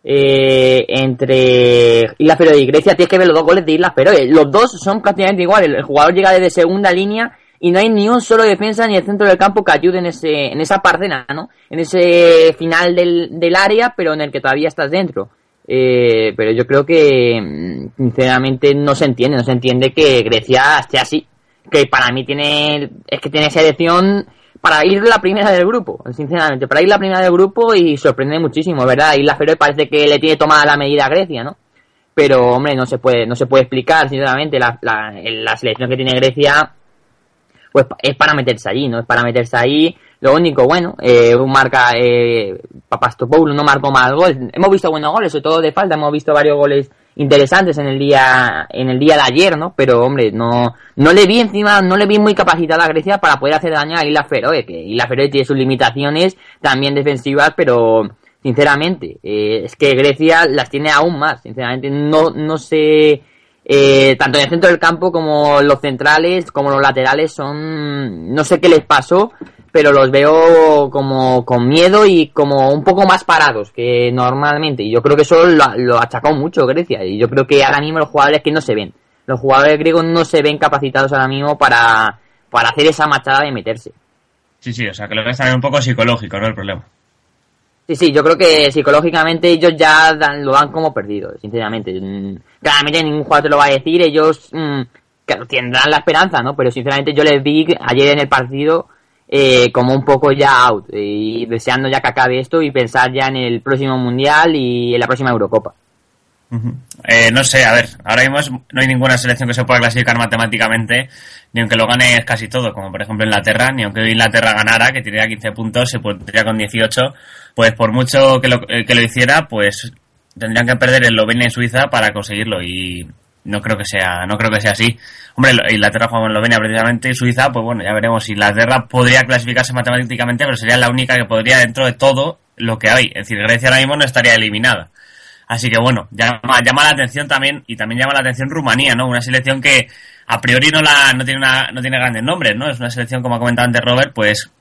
eh, entre Islas Feroe y Grecia, tienes que ver los dos goles de Islas Feroe. Los dos son prácticamente iguales. El jugador llega desde segunda línea y no hay ni un solo defensa ni el centro del campo que ayude en ese en esa parcela, ¿no? En ese final del, del área, pero en el que todavía estás dentro. Eh, pero yo creo que mm, sinceramente no se entiende, no se entiende que Grecia esté así. Que para mí tiene, es que tiene selección para ir la primera del grupo, sinceramente, para ir la primera del grupo y sorprende muchísimo, ¿verdad? Isla Feroe parece que le tiene tomada la medida a Grecia, ¿no? Pero hombre, no se puede, no se puede explicar, sinceramente, la, la, la selección que tiene Grecia, pues es para meterse allí, ¿no? Es para meterse ahí. Lo único, bueno, eh, un marca, eh, Papastopoulou no marcó mal gol. Hemos visto buenos goles, sobre todo de falta, hemos visto varios goles interesantes en el día, en el día de ayer, ¿no? Pero, hombre, no, no le vi encima, no le vi muy capacitada a Grecia para poder hacer daño a Isla Feroe, que Isla Feroe tiene sus limitaciones también defensivas, pero, sinceramente, eh, es que Grecia las tiene aún más, sinceramente, no, no sé, eh, tanto en el centro del campo como los centrales, como los laterales son, no sé qué les pasó, pero los veo como con miedo y como un poco más parados que normalmente. Y yo creo que eso lo, lo achacó mucho Grecia. Y yo creo que ahora mismo los jugadores que no se ven, los jugadores griegos no se ven capacitados ahora mismo para, para hacer esa machada de meterse. Sí, sí, o sea, que lo que es también un poco psicológico, no el problema. Sí, sí, yo creo que psicológicamente ellos ya dan- lo dan como perdido, sinceramente. Claramente ningún jugador te lo va a decir, ellos mm, tendrán la esperanza, ¿no? Pero sinceramente yo les vi ayer en el partido eh, como un poco ya out y deseando ya que acabe esto y pensar ya en el próximo Mundial y en la próxima Eurocopa. Eh, no sé, a ver, ahora mismo es- no hay ninguna selección que se pueda clasificar matemáticamente, ni aunque lo gane casi todo, como por ejemplo Inglaterra, ni aunque Inglaterra ganara, que tendría 15 puntos, se pondría con 18, pues por mucho que lo, eh, que lo hiciera, pues tendrían que perder Eslovenia y Suiza para conseguirlo y no creo que sea no creo que sea así. Hombre, Inglaterra juega en Eslovenia precisamente y Suiza, pues bueno, ya veremos. si Inglaterra podría clasificarse matemáticamente, pero sería la única que podría dentro de todo lo que hay. Es decir, Grecia ahora mismo no estaría eliminada. Así que bueno, llama, llama la atención también y también llama la atención Rumanía, ¿no? Una selección que a priori no la no tiene una, no tiene grandes nombres, ¿no? Es una selección como ha comentado antes Robert, pues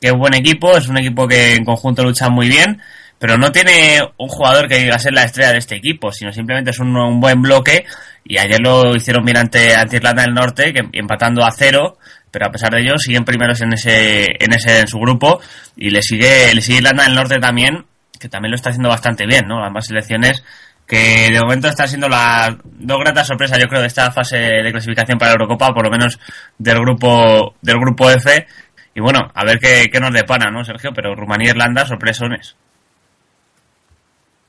que es buen equipo, es un equipo que en conjunto lucha muy bien, pero no tiene un jugador que diga ser la estrella de este equipo, sino simplemente es un, buen bloque. Y ayer lo hicieron bien ante, Irlanda del Norte, que empatando a cero, pero a pesar de ello siguen primeros en ese en ese en su grupo. Y le sigue le sigue Irlanda del Norte también que también lo está haciendo bastante bien no ambas selecciones que de momento están siendo las dos gratas sorpresas yo creo de esta fase de clasificación para la Eurocopa por lo menos del grupo del grupo F. Y bueno a ver qué, qué nos depara no Sergio pero Rumanía e Irlanda sorpresones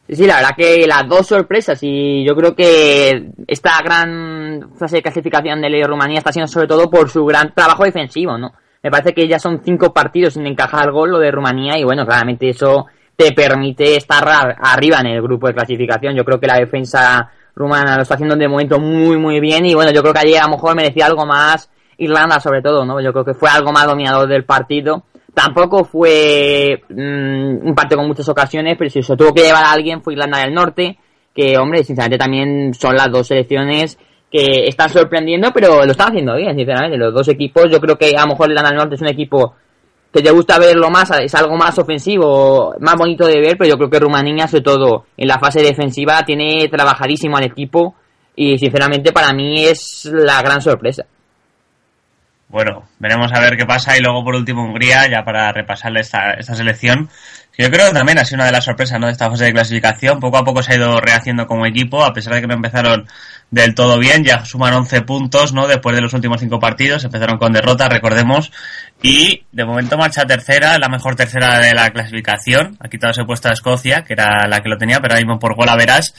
Sí, la verdad que las dos sorpresas y yo creo que esta gran fase de clasificación de Rumanía está siendo sobre todo por su gran trabajo defensivo, ¿no? Me parece que ya son cinco partidos sin encajar gol lo de Rumanía y bueno, claramente eso te permite estar arriba en el grupo de clasificación. Yo creo que la defensa rumana lo está haciendo de momento muy muy bien y bueno, yo creo que ayer a lo mejor merecía algo más Irlanda sobre todo, ¿no? Yo creo que fue algo más dominador del partido Tampoco fue mm, un partido con muchas ocasiones, pero si se tuvo que llevar a alguien fue Irlanda del Norte, que hombre, sinceramente también son las dos selecciones que están sorprendiendo, pero lo están haciendo bien, sinceramente. Los dos equipos, yo creo que a lo mejor Irlanda del Norte es un equipo que te gusta verlo más, es algo más ofensivo, más bonito de ver, pero yo creo que Rumanía, sobre todo en la fase defensiva, tiene trabajadísimo al equipo y sinceramente para mí es la gran sorpresa. Bueno, veremos a ver qué pasa y luego por último Hungría, ya para repasarle esta, esta selección. Yo creo que también ha sido una de las sorpresas ¿no? de esta fase de clasificación. Poco a poco se ha ido rehaciendo como equipo, a pesar de que no empezaron del todo bien. Ya suman 11 puntos ¿no? después de los últimos cinco partidos. Empezaron con derrota, recordemos. Y de momento marcha tercera, la mejor tercera de la clasificación. Ha quitado ese puesto a Escocia, que era la que lo tenía, pero ahora mismo por gol a verás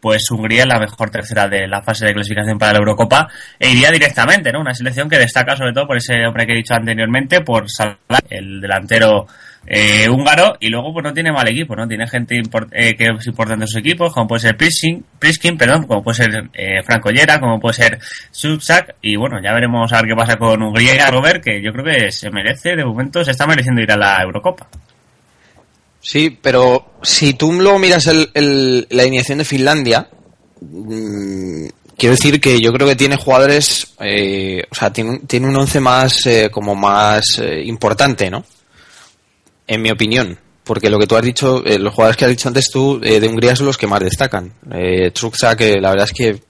pues Hungría la mejor tercera de la fase de clasificación para la Eurocopa e iría directamente, ¿no? Una selección que destaca sobre todo por ese hombre que he dicho anteriormente, por Salah, el delantero eh, húngaro, y luego pues no tiene mal equipo, ¿no? Tiene gente eh, que es importante en sus equipos, como puede ser Priskin, Priskin perdón, como puede ser eh, Franco Llera, como puede ser Subsak, y bueno, ya veremos a ver qué pasa con Hungría, Robert, que yo creo que se merece, de momento se está mereciendo ir a la Eurocopa. Sí, pero si tú luego miras el, la iniciación de Finlandia, mm, quiero decir que yo creo que tiene jugadores, eh, o sea, tiene, tiene un once más, eh, como más eh, importante, ¿no? En mi opinión. Porque lo que tú has dicho, los jugadores que has dicho antes tú de Hungría son los que más destacan. Eh, que la verdad es que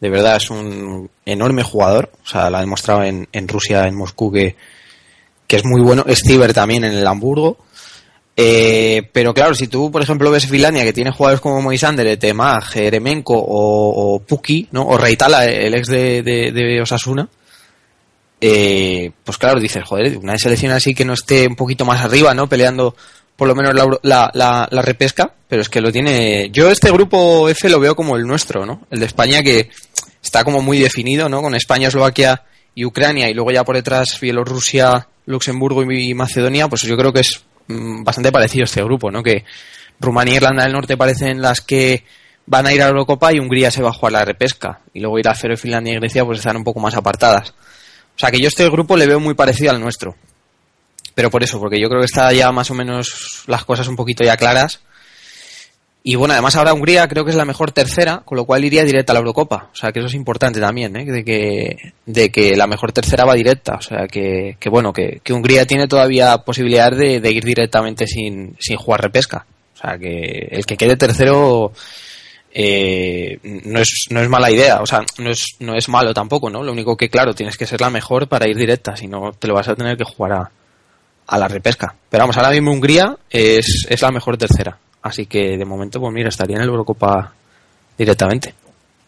de verdad es un enorme jugador, o sea, lo ha demostrado en, en Rusia, en Moscú, que, que es muy bueno. Stiver también en el Hamburgo. Eh, pero claro, si tú, por ejemplo, ves Finlandia, que tiene jugadores como Moisander, Temag, Jeremenko o, o Puki, ¿no? O Reitala, el ex de, Osasuna, eh, pues claro, dices, joder, una selección así que no esté un poquito más arriba, ¿no? Peleando por lo menos la, la, la, repesca, pero es que lo tiene... Yo este grupo F lo veo como el nuestro, ¿no? El de España que está como muy definido, ¿no? Con España, Eslovaquia y Ucrania y luego ya por detrás Bielorrusia, Luxemburgo y Macedonia, pues yo creo que es bastante parecido este grupo, ¿no? Que Rumanía e Irlanda del Norte parecen las que van a ir a la Eurocopa y Hungría se va a jugar la repesca. Y luego ir a Cero, Finlandia y Grecia pues están un poco más apartadas. O sea que yo este grupo le veo muy parecido al nuestro. Pero por eso, porque yo creo que está ya más o menos las cosas un poquito ya claras. Y bueno, además ahora Hungría creo que es la mejor tercera, con lo cual iría directa a la Eurocopa. O sea que eso es importante también, ¿eh? de, que, de que la mejor tercera va directa. O sea que, que bueno, que, Hungría tiene todavía posibilidad de, de, ir directamente sin, sin jugar repesca. O sea que el que quede tercero eh, no, es, no es mala idea. O sea, no es, no es malo tampoco, ¿no? Lo único que, claro, tienes que ser la mejor para ir directa. Si no, te lo vas a tener que jugar a, a la repesca. Pero vamos, ahora mismo Hungría es, es la mejor tercera. Así que de momento, pues mira, estaría en el Eurocopa directamente.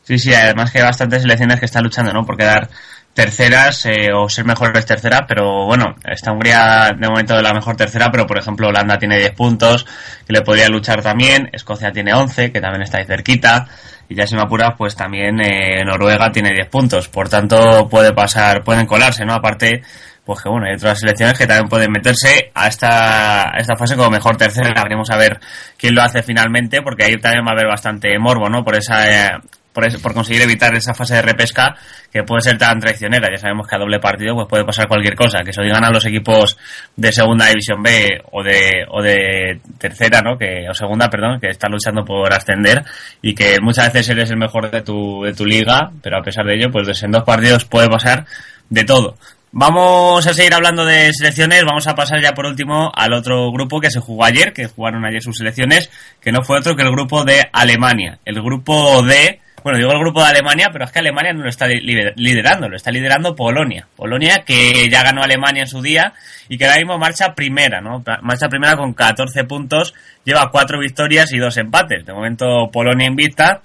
Sí, sí, además que hay bastantes selecciones que están luchando, ¿no? Por quedar terceras eh, o ser mejores terceras, pero bueno, está Hungría de momento de la mejor tercera, pero por ejemplo Holanda tiene 10 puntos, que le podría luchar también, Escocia tiene 11, que también está ahí cerquita, y ya si me apuras, pues también eh, Noruega tiene 10 puntos, por tanto puede pasar, pueden colarse, ¿no? Aparte, pues que bueno, hay otras selecciones que también pueden meterse a esta, a esta fase como mejor tercera. Veremos a ver quién lo hace finalmente, porque ahí también va a haber bastante morbo, ¿no? Por esa, eh, por, es- por conseguir evitar esa fase de repesca que puede ser tan traicionera. Ya sabemos que a doble partido pues puede pasar cualquier cosa, que se digan a los equipos de segunda división B o de, o de tercera, ¿no? Que, o segunda, perdón, que están luchando por ascender y que muchas veces eres el mejor de tu, de tu liga, pero a pesar de ello, pues en dos partidos puede pasar de todo. Vamos a seguir hablando de selecciones, vamos a pasar ya por último al otro grupo que se jugó ayer, que jugaron ayer sus selecciones, que no fue otro que el grupo de Alemania. El grupo de, bueno, digo el grupo de Alemania, pero es que Alemania no lo está lider- liderando, lo está liderando Polonia. Polonia que ya ganó Alemania en su día y que ahora mismo marcha primera, ¿no? Marcha primera con 14 puntos, lleva cuatro victorias y dos empates. De momento Polonia invicta,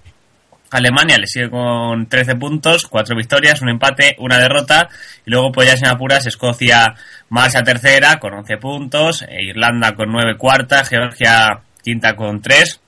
Alemania le sigue con 13 puntos, 4 victorias, un empate, una derrota. Y luego, pues ya sin apuras, Escocia marcha tercera con 11 puntos, e Irlanda con 9 cuarta, Georgia quinta con 3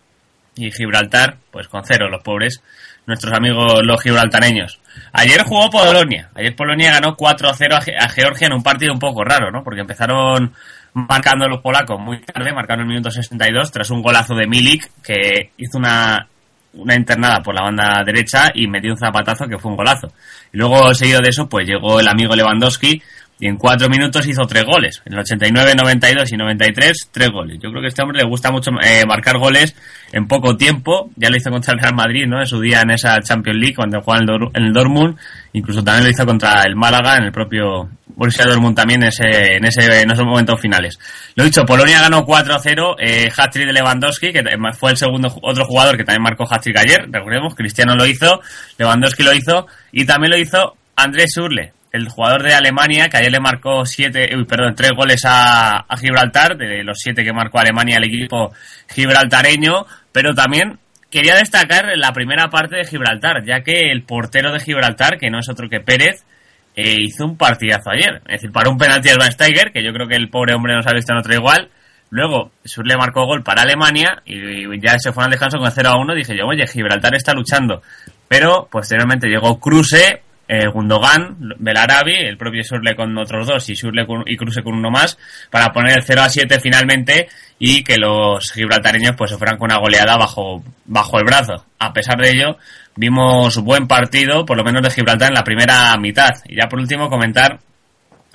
y Gibraltar, pues con 0, los pobres, nuestros amigos los gibraltareños. Ayer jugó Polonia, ayer Polonia ganó 4-0 a a Georgia en un partido un poco raro, ¿no? Porque empezaron marcando los polacos muy tarde, marcaron el minuto 62 tras un golazo de Milik que hizo una una internada por la banda derecha y metió un zapatazo que fue un golazo. Y luego, seguido de eso, pues llegó el amigo Lewandowski y en cuatro minutos hizo tres goles. En el 89, 92 y 93, tres goles. Yo creo que a este hombre le gusta mucho eh, marcar goles en poco tiempo. Ya lo hizo contra el Real Madrid, ¿no? En su día en esa Champions League, cuando jugaba en el, Dortmund. Incluso también lo hizo contra el Málaga en el propio Borussia Dortmund también en, ese, en, ese, en esos momentos finales. Lo dicho, Polonia ganó 4-0, eh, hat-trick de Lewandowski, que fue el segundo otro jugador que también marcó hat-trick ayer, recordemos, Cristiano lo hizo, Lewandowski lo hizo, y también lo hizo Andrés Urle, el jugador de Alemania, que ayer le marcó siete, perdón, tres goles a, Gibraltar, de los siete que marcó Alemania el equipo gibraltareño, pero también quería destacar la primera parte de Gibraltar, ya que el portero de Gibraltar, que no es otro que Pérez, eh, hizo un partidazo ayer. Es decir, para un penalti al Van Steiger, que yo creo que el pobre hombre no se ha visto en otro igual. Luego, Surle marcó gol para Alemania y ya se fue al descanso con 0 a 1. Dije yo, oye, Gibraltar está luchando. Pero posteriormente llegó Kruse, eh, Gundogan, Belarabi, el propio Surle con otros dos y Surle y Kruse con uno más, para poner el 0 a 7 finalmente y que los gibraltareños pues se fueran con una goleada bajo, bajo el brazo. A pesar de ello, vimos buen partido, por lo menos de Gibraltar en la primera mitad. Y ya por último comentar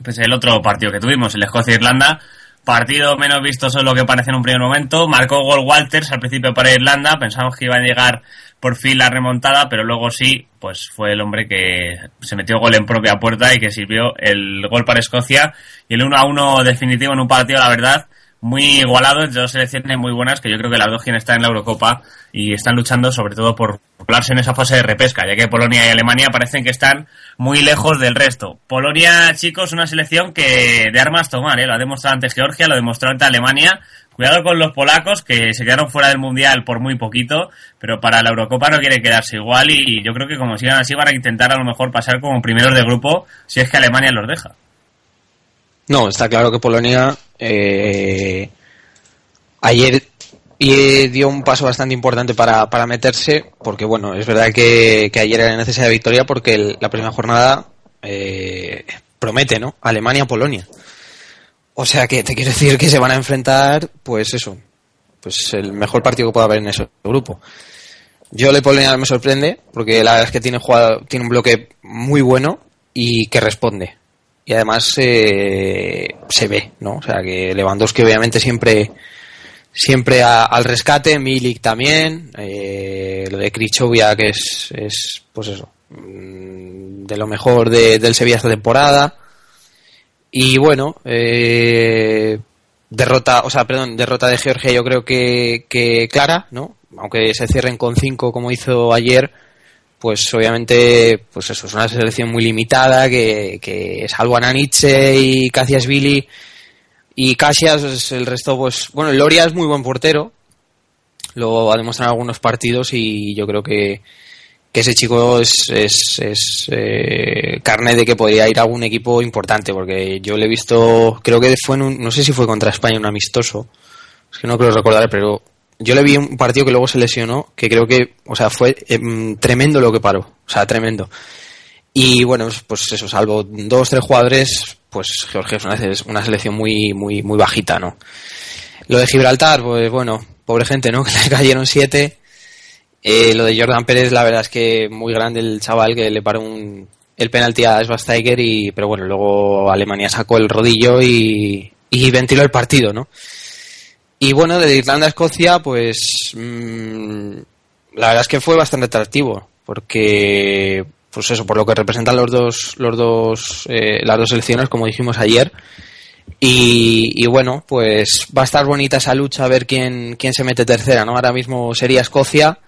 pues el otro partido que tuvimos, el Escocia-Irlanda. Partido menos vistoso de lo que parecía en un primer momento. Marcó gol Walters al principio para Irlanda. Pensamos que iba a llegar por fin la remontada, pero luego sí, pues fue el hombre que se metió gol en propia puerta y que sirvió el gol para Escocia. Y el 1 a 1 definitivo en un partido, la verdad, muy igualado entre dos selecciones muy buenas que yo creo que las dos quienes están en la Eurocopa y están luchando sobre todo por colarse en esa fase de repesca, ya que Polonia y Alemania parecen que están muy lejos del resto. Polonia, chicos, una selección que de armas tomar, ¿eh? lo ha demostrado ante Georgia, lo demostró ante Alemania. Cuidado con los polacos que se quedaron fuera del Mundial por muy poquito, pero para la Eurocopa no quieren quedarse igual y yo creo que como sigan así van a intentar a lo mejor pasar como primeros de grupo si es que Alemania los deja. No, está claro que Polonia eh, ayer y dio un paso bastante importante para, para meterse, porque bueno, es verdad que, ayer era necesaria victoria porque la primera jornada eh, promete, ¿no? Alemania-Polonia. O sea que te quiero decir que se van a enfrentar, pues eso, pues el mejor partido que pueda haber en ese grupo. Yo le Polonia me sorprende, porque la verdad es que tiene, jugado, tiene un bloque muy bueno y que responde. Y además eh, se ve, ¿no? O sea que Lewandowski obviamente siempre siempre a- al rescate, Milik también, eh, lo de Krichovia que es, es pues eso, mm, de lo mejor de- del Sevilla esta temporada. Y bueno, eh, derrota, o sea, perdón, derrota de Georgia yo creo que, que clara, ¿no? Aunque se cierren con cinco como hizo ayer, pues obviamente, pues eso, es una selección muy limitada que, que salvo a Naniche y Billy. Y Cassias, el resto, pues, bueno, Loria es muy buen portero, lo ha demostrado en algunos partidos y yo creo que, que ese chico es eh, carne de que podría ir a algún equipo importante, porque yo le he visto, creo que fue en un, no sé si fue contra España un amistoso, es que no creo recordar, pero yo le vi un partido que luego se lesionó, que creo que, o sea, fue em, tremendo lo que paró, o sea, tremendo. Y bueno, pues eso, salvo dos, tres jugadores, pues Georgia es una, una selección muy, muy, muy bajita, ¿no? Lo de Gibraltar, pues bueno, pobre gente, ¿no? (laughs) Que le cayeron siete. Eh, lo de Jordan Pérez, la verdad es que muy grande el chaval que le paró un, el penalti a Schwasteiger y, pero bueno, luego Alemania sacó el rodillo y, y ventiló el partido, ¿no? Y bueno, de Irlanda a Escocia, pues mmm, la verdad es que fue bastante atractivo, porque pues eso, por lo que representan los dos, los dos, eh, las dos selecciones, como dijimos ayer. Y, y, bueno, pues va a estar bonita esa lucha a ver quién, quién se mete tercera, ¿no? Ahora mismo sería Escocia,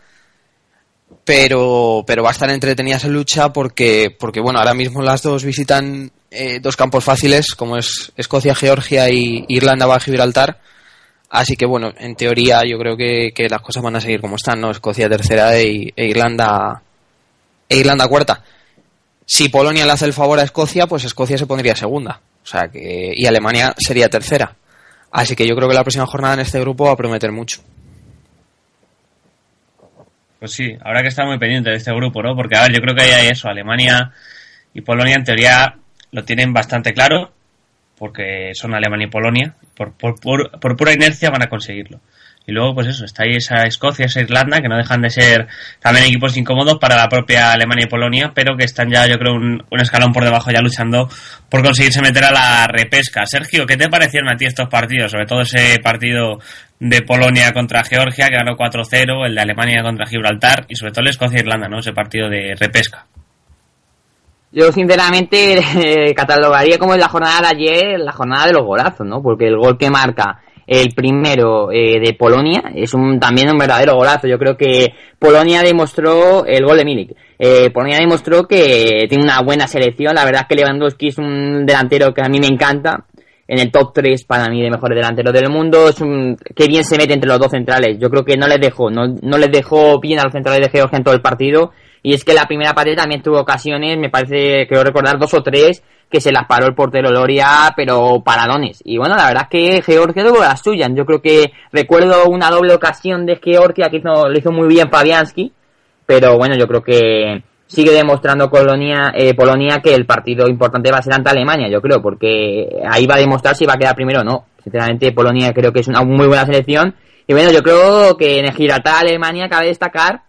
pero, pero va a estar entretenida esa lucha porque, porque bueno, ahora mismo las dos visitan eh, dos campos fáciles, como es Escocia, Georgia y Irlanda va a Gibraltar. Así que bueno, en teoría yo creo que, que las cosas van a seguir como están, ¿no? Escocia tercera e, e Irlanda e Irlanda cuarta. Si Polonia le hace el favor a Escocia, pues Escocia se pondría segunda. O sea que, y Alemania sería tercera. Así que yo creo que la próxima jornada en este grupo va a prometer mucho. Pues sí, habrá que estar muy pendiente de este grupo, ¿no? Porque, a ver, yo creo que hay eso. Alemania y Polonia, en teoría, lo tienen bastante claro, porque son Alemania y Polonia. Por, por, por, pura inercia van a conseguirlo. Y luego, pues eso, está ahí esa Escocia, esa Irlanda, que no dejan de ser también equipos incómodos para la propia Alemania y Polonia, pero que están ya, yo creo, un, escalón por debajo ya luchando por conseguirse meter a la repesca. Sergio, ¿qué te parecieron a ti estos partidos? Sobre todo ese partido de Polonia contra Georgia, que ganó 4-0, el de Alemania contra Gibraltar, y sobre todo el Escocia-Irlanda, ¿no? Ese partido de repesca. Yo, sinceramente, (laughs) catalogaría como en la jornada de ayer, la jornada de los golazos, ¿no? Porque el gol que marca el primero eh, de Polonia es un también un verdadero golazo. Yo creo que Polonia demostró el gol de Milik. Eh, Polonia demostró que tiene una buena selección. La verdad que Lewandowski es un delantero que a mí me encanta. En el top 3 para mí de mejores delanteros del mundo. Es un, que bien se mete entre los dos centrales. Yo creo que no les dejó, no, no les dejó bien a los centrales de Georgia en todo el partido. Y es que la primera parte también tuvo ocasiones, me parece, creo recordar dos o tres, que se las paró el portero Loria, pero paradones. Y bueno, la verdad es que Georgia tuvo las suyas. Yo creo que recuerdo una doble ocasión de Georgia que hizo, lo hizo muy bien Fabianski, pero bueno, yo creo que sigue demostrando Colonia, eh, Polonia que el partido importante va a ser ante Alemania, yo creo, porque ahí va a demostrar si va a quedar primero o no. Sinceramente, Polonia creo que es una muy buena selección. Y bueno, yo creo que en Gibraltar, Alemania, cabe destacar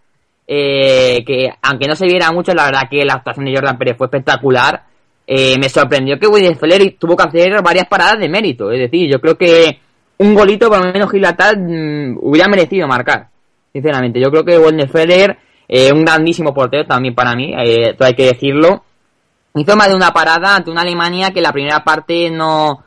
eh, que, aunque no se viera mucho, la verdad que la actuación de Jordan Pérez fue espectacular eh, me sorprendió que William Feller tuvo que hacer varias paradas de mérito. Es decir, yo creo que un golito, por lo menos Gilatal, mmm, hubiera merecido marcar. Sinceramente, yo creo que William Feller, eh, un grandísimo portero también para mí, eh, hay que decirlo, hizo más de una parada ante una Alemania que la primera parte no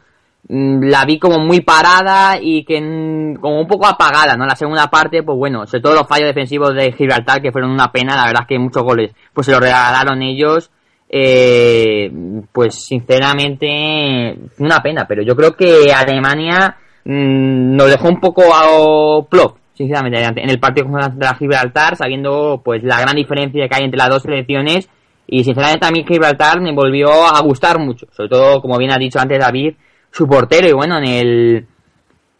la vi como muy parada y que mmm, como un poco apagada, ¿no? La segunda parte, pues bueno, sobre todo los fallos defensivos de Gibraltar que fueron una pena, la verdad es que muchos goles pues se los regalaron ellos eh, pues sinceramente una pena, pero yo creo que Alemania mmm, nos dejó un poco a plop, sinceramente, en el partido contra Gibraltar, sabiendo pues la gran diferencia que hay entre las dos selecciones y sinceramente mí Gibraltar me volvió a gustar mucho, sobre todo como bien ha dicho antes David, su portero y bueno, en el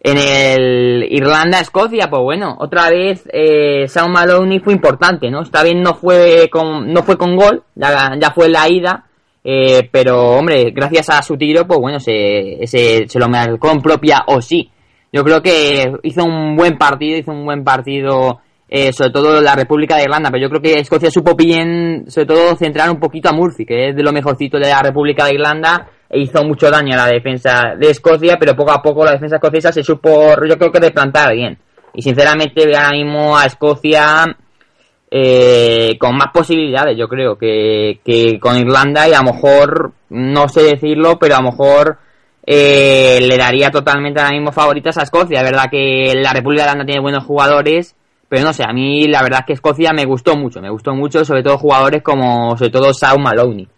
en el Irlanda-Escocia, pues bueno, otra vez eh, Sean Maloney fue importante, ¿no? Esta vez no fue con, no fue con gol, ya, ya fue la ida, eh, pero hombre, gracias a su tiro, pues bueno, se, se, se lo marcó en propia o sí. Yo creo que hizo un buen partido, hizo un buen partido, eh, sobre todo la República de Irlanda, pero yo creo que Escocia supo bien, sobre todo, centrar un poquito a Murphy, que es de lo mejorcito de la República de Irlanda, hizo mucho daño a la defensa de Escocia, pero poco a poco la defensa escocesa se supo, yo creo que de plantar bien. Y sinceramente veo ahora mismo a Escocia eh, con más posibilidades, yo creo, que, que, con Irlanda y a lo mejor, no sé decirlo, pero a lo mejor eh, le daría totalmente ahora mismo favoritas a Escocia. Es verdad que la República de Irlanda tiene buenos jugadores, pero no sé, a mí la verdad es que Escocia me gustó mucho, me gustó mucho, sobre todo jugadores como, sobre todo Saul Maloney.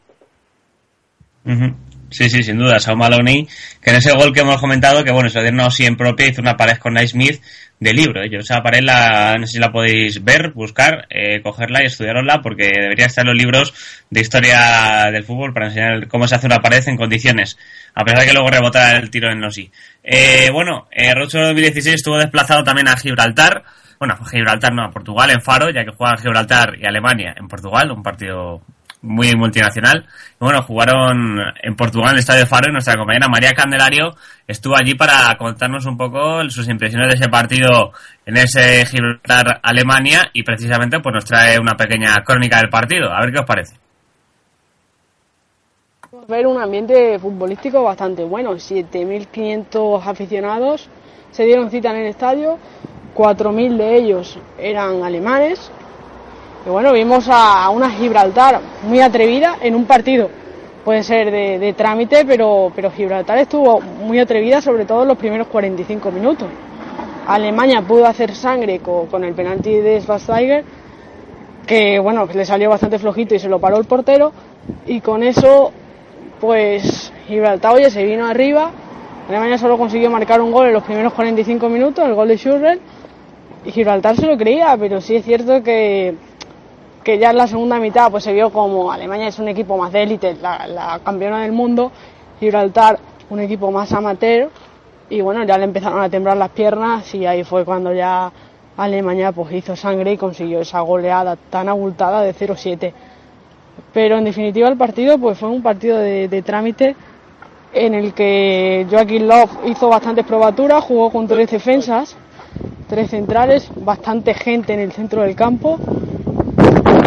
Uh. Sí, sí, sin duda, Sao Maloney, que en ese gol que hemos comentado, que bueno, se lo dieron en propia, hizo una pared con Naismith de libro. ¿eh? Yo esa pared la, no sé si la podéis ver, buscar, eh, cogerla y estudiarosla, porque debería estar en los libros de historia del fútbol para enseñar cómo se hace una pared en condiciones, a pesar de que luego rebota el tiro en Nossi. Eh, bueno, eh, Rocho 2016 estuvo desplazado también a Gibraltar, bueno, Gibraltar no, a Portugal en Faro, ya que juega Gibraltar y Alemania en Portugal, un partido muy multinacional. Bueno, jugaron en Portugal en el Estadio Faro y nuestra compañera María Candelario estuvo allí para contarnos un poco sus impresiones de ese partido en ese Gibraltar-Alemania y precisamente pues nos trae una pequeña crónica del partido. A ver qué os parece. Ver un ambiente futbolístico bastante bueno, 7.500 aficionados se dieron cita en el estadio, 4.000 de ellos eran alemanes, y bueno, vimos a una Gibraltar muy atrevida en un partido. Puede ser de, trámite, pero, pero Gibraltar estuvo muy atrevida, sobre todo en los primeros 45 minutos. Alemania pudo hacer sangre con, el penalti de Schwarzenegger, que bueno, le salió bastante flojito y se lo paró el portero. Y con eso, pues Gibraltar, oye, se vino arriba. Alemania solo consiguió marcar un gol en los primeros 45 minutos, el gol de Schürrle. Y Gibraltar se lo creía, pero sí es cierto que que ya en la segunda mitad pues se vio como Alemania es un equipo más de élite, la, campeona del mundo, Gibraltar un equipo más amateur y bueno, ya le empezaron a temblar las piernas y ahí fue cuando ya Alemania pues hizo sangre y consiguió esa goleada tan abultada de 0-7. Pero en definitiva el partido pues fue un partido de, trámite en el que Joaquín Love hizo bastantes probaturas, jugó con tres defensas, tres centrales, bastante gente en el centro del campo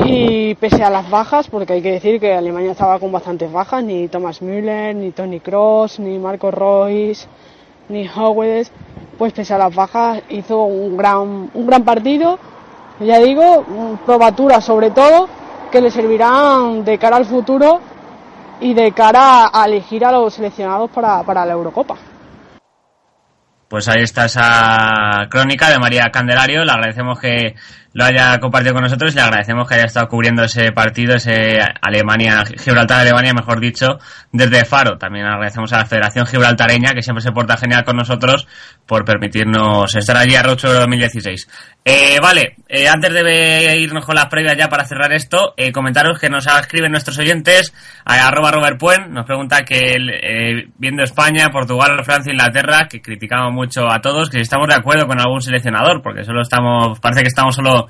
(laughs) y pese a las bajas, porque hay que decir que Alemania estaba con bastantes bajas, ni Thomas Müller, ni Tony Cross, ni Marco Royce, ni Howells, pues pese a las bajas hizo un gran, un gran partido, ya digo, probatura sobre todo, que le servirán de cara al futuro y de cara a elegir a los seleccionados para, para la Eurocopa. Pues ahí está esa crónica de María Candelario. Le agradecemos que lo haya compartido con nosotros y le agradecemos que haya estado cubriendo ese partido, ese Alemania, Gibraltar-Alemania, mejor dicho, desde Faro. También agradecemos a la Federación Gibraltareña, que siempre se porta genial con nosotros, por permitirnos estar allí a Rocho 2016. Eh, vale, eh, antes de irnos con las previas ya para cerrar esto, eh, comentaros que nos escriben nuestros oyentes, a arroba Robert Puen, nos pregunta que eh, viendo España, Portugal, Francia, Inglaterra, que criticamos mucho a todos, que si estamos de acuerdo con algún seleccionador, porque solo estamos, parece que estamos solo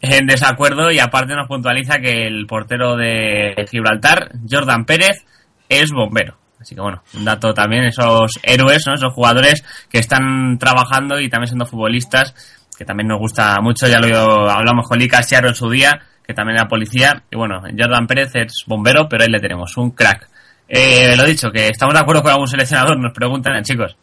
en desacuerdo y aparte nos puntualiza que el portero de Gibraltar, Jordan Pérez, es bombero. Así que bueno, un dato también, esos héroes, esos jugadores que están trabajando y también siendo futbolistas que también nos gusta mucho, ya lo hablamos con Lika Siaro en su día, que también era policía, y bueno, Jordan Pérez es bombero, pero ahí le tenemos, un crack. Eh, lo dicho, que estamos de acuerdo con algún seleccionador, nos preguntan, chicos.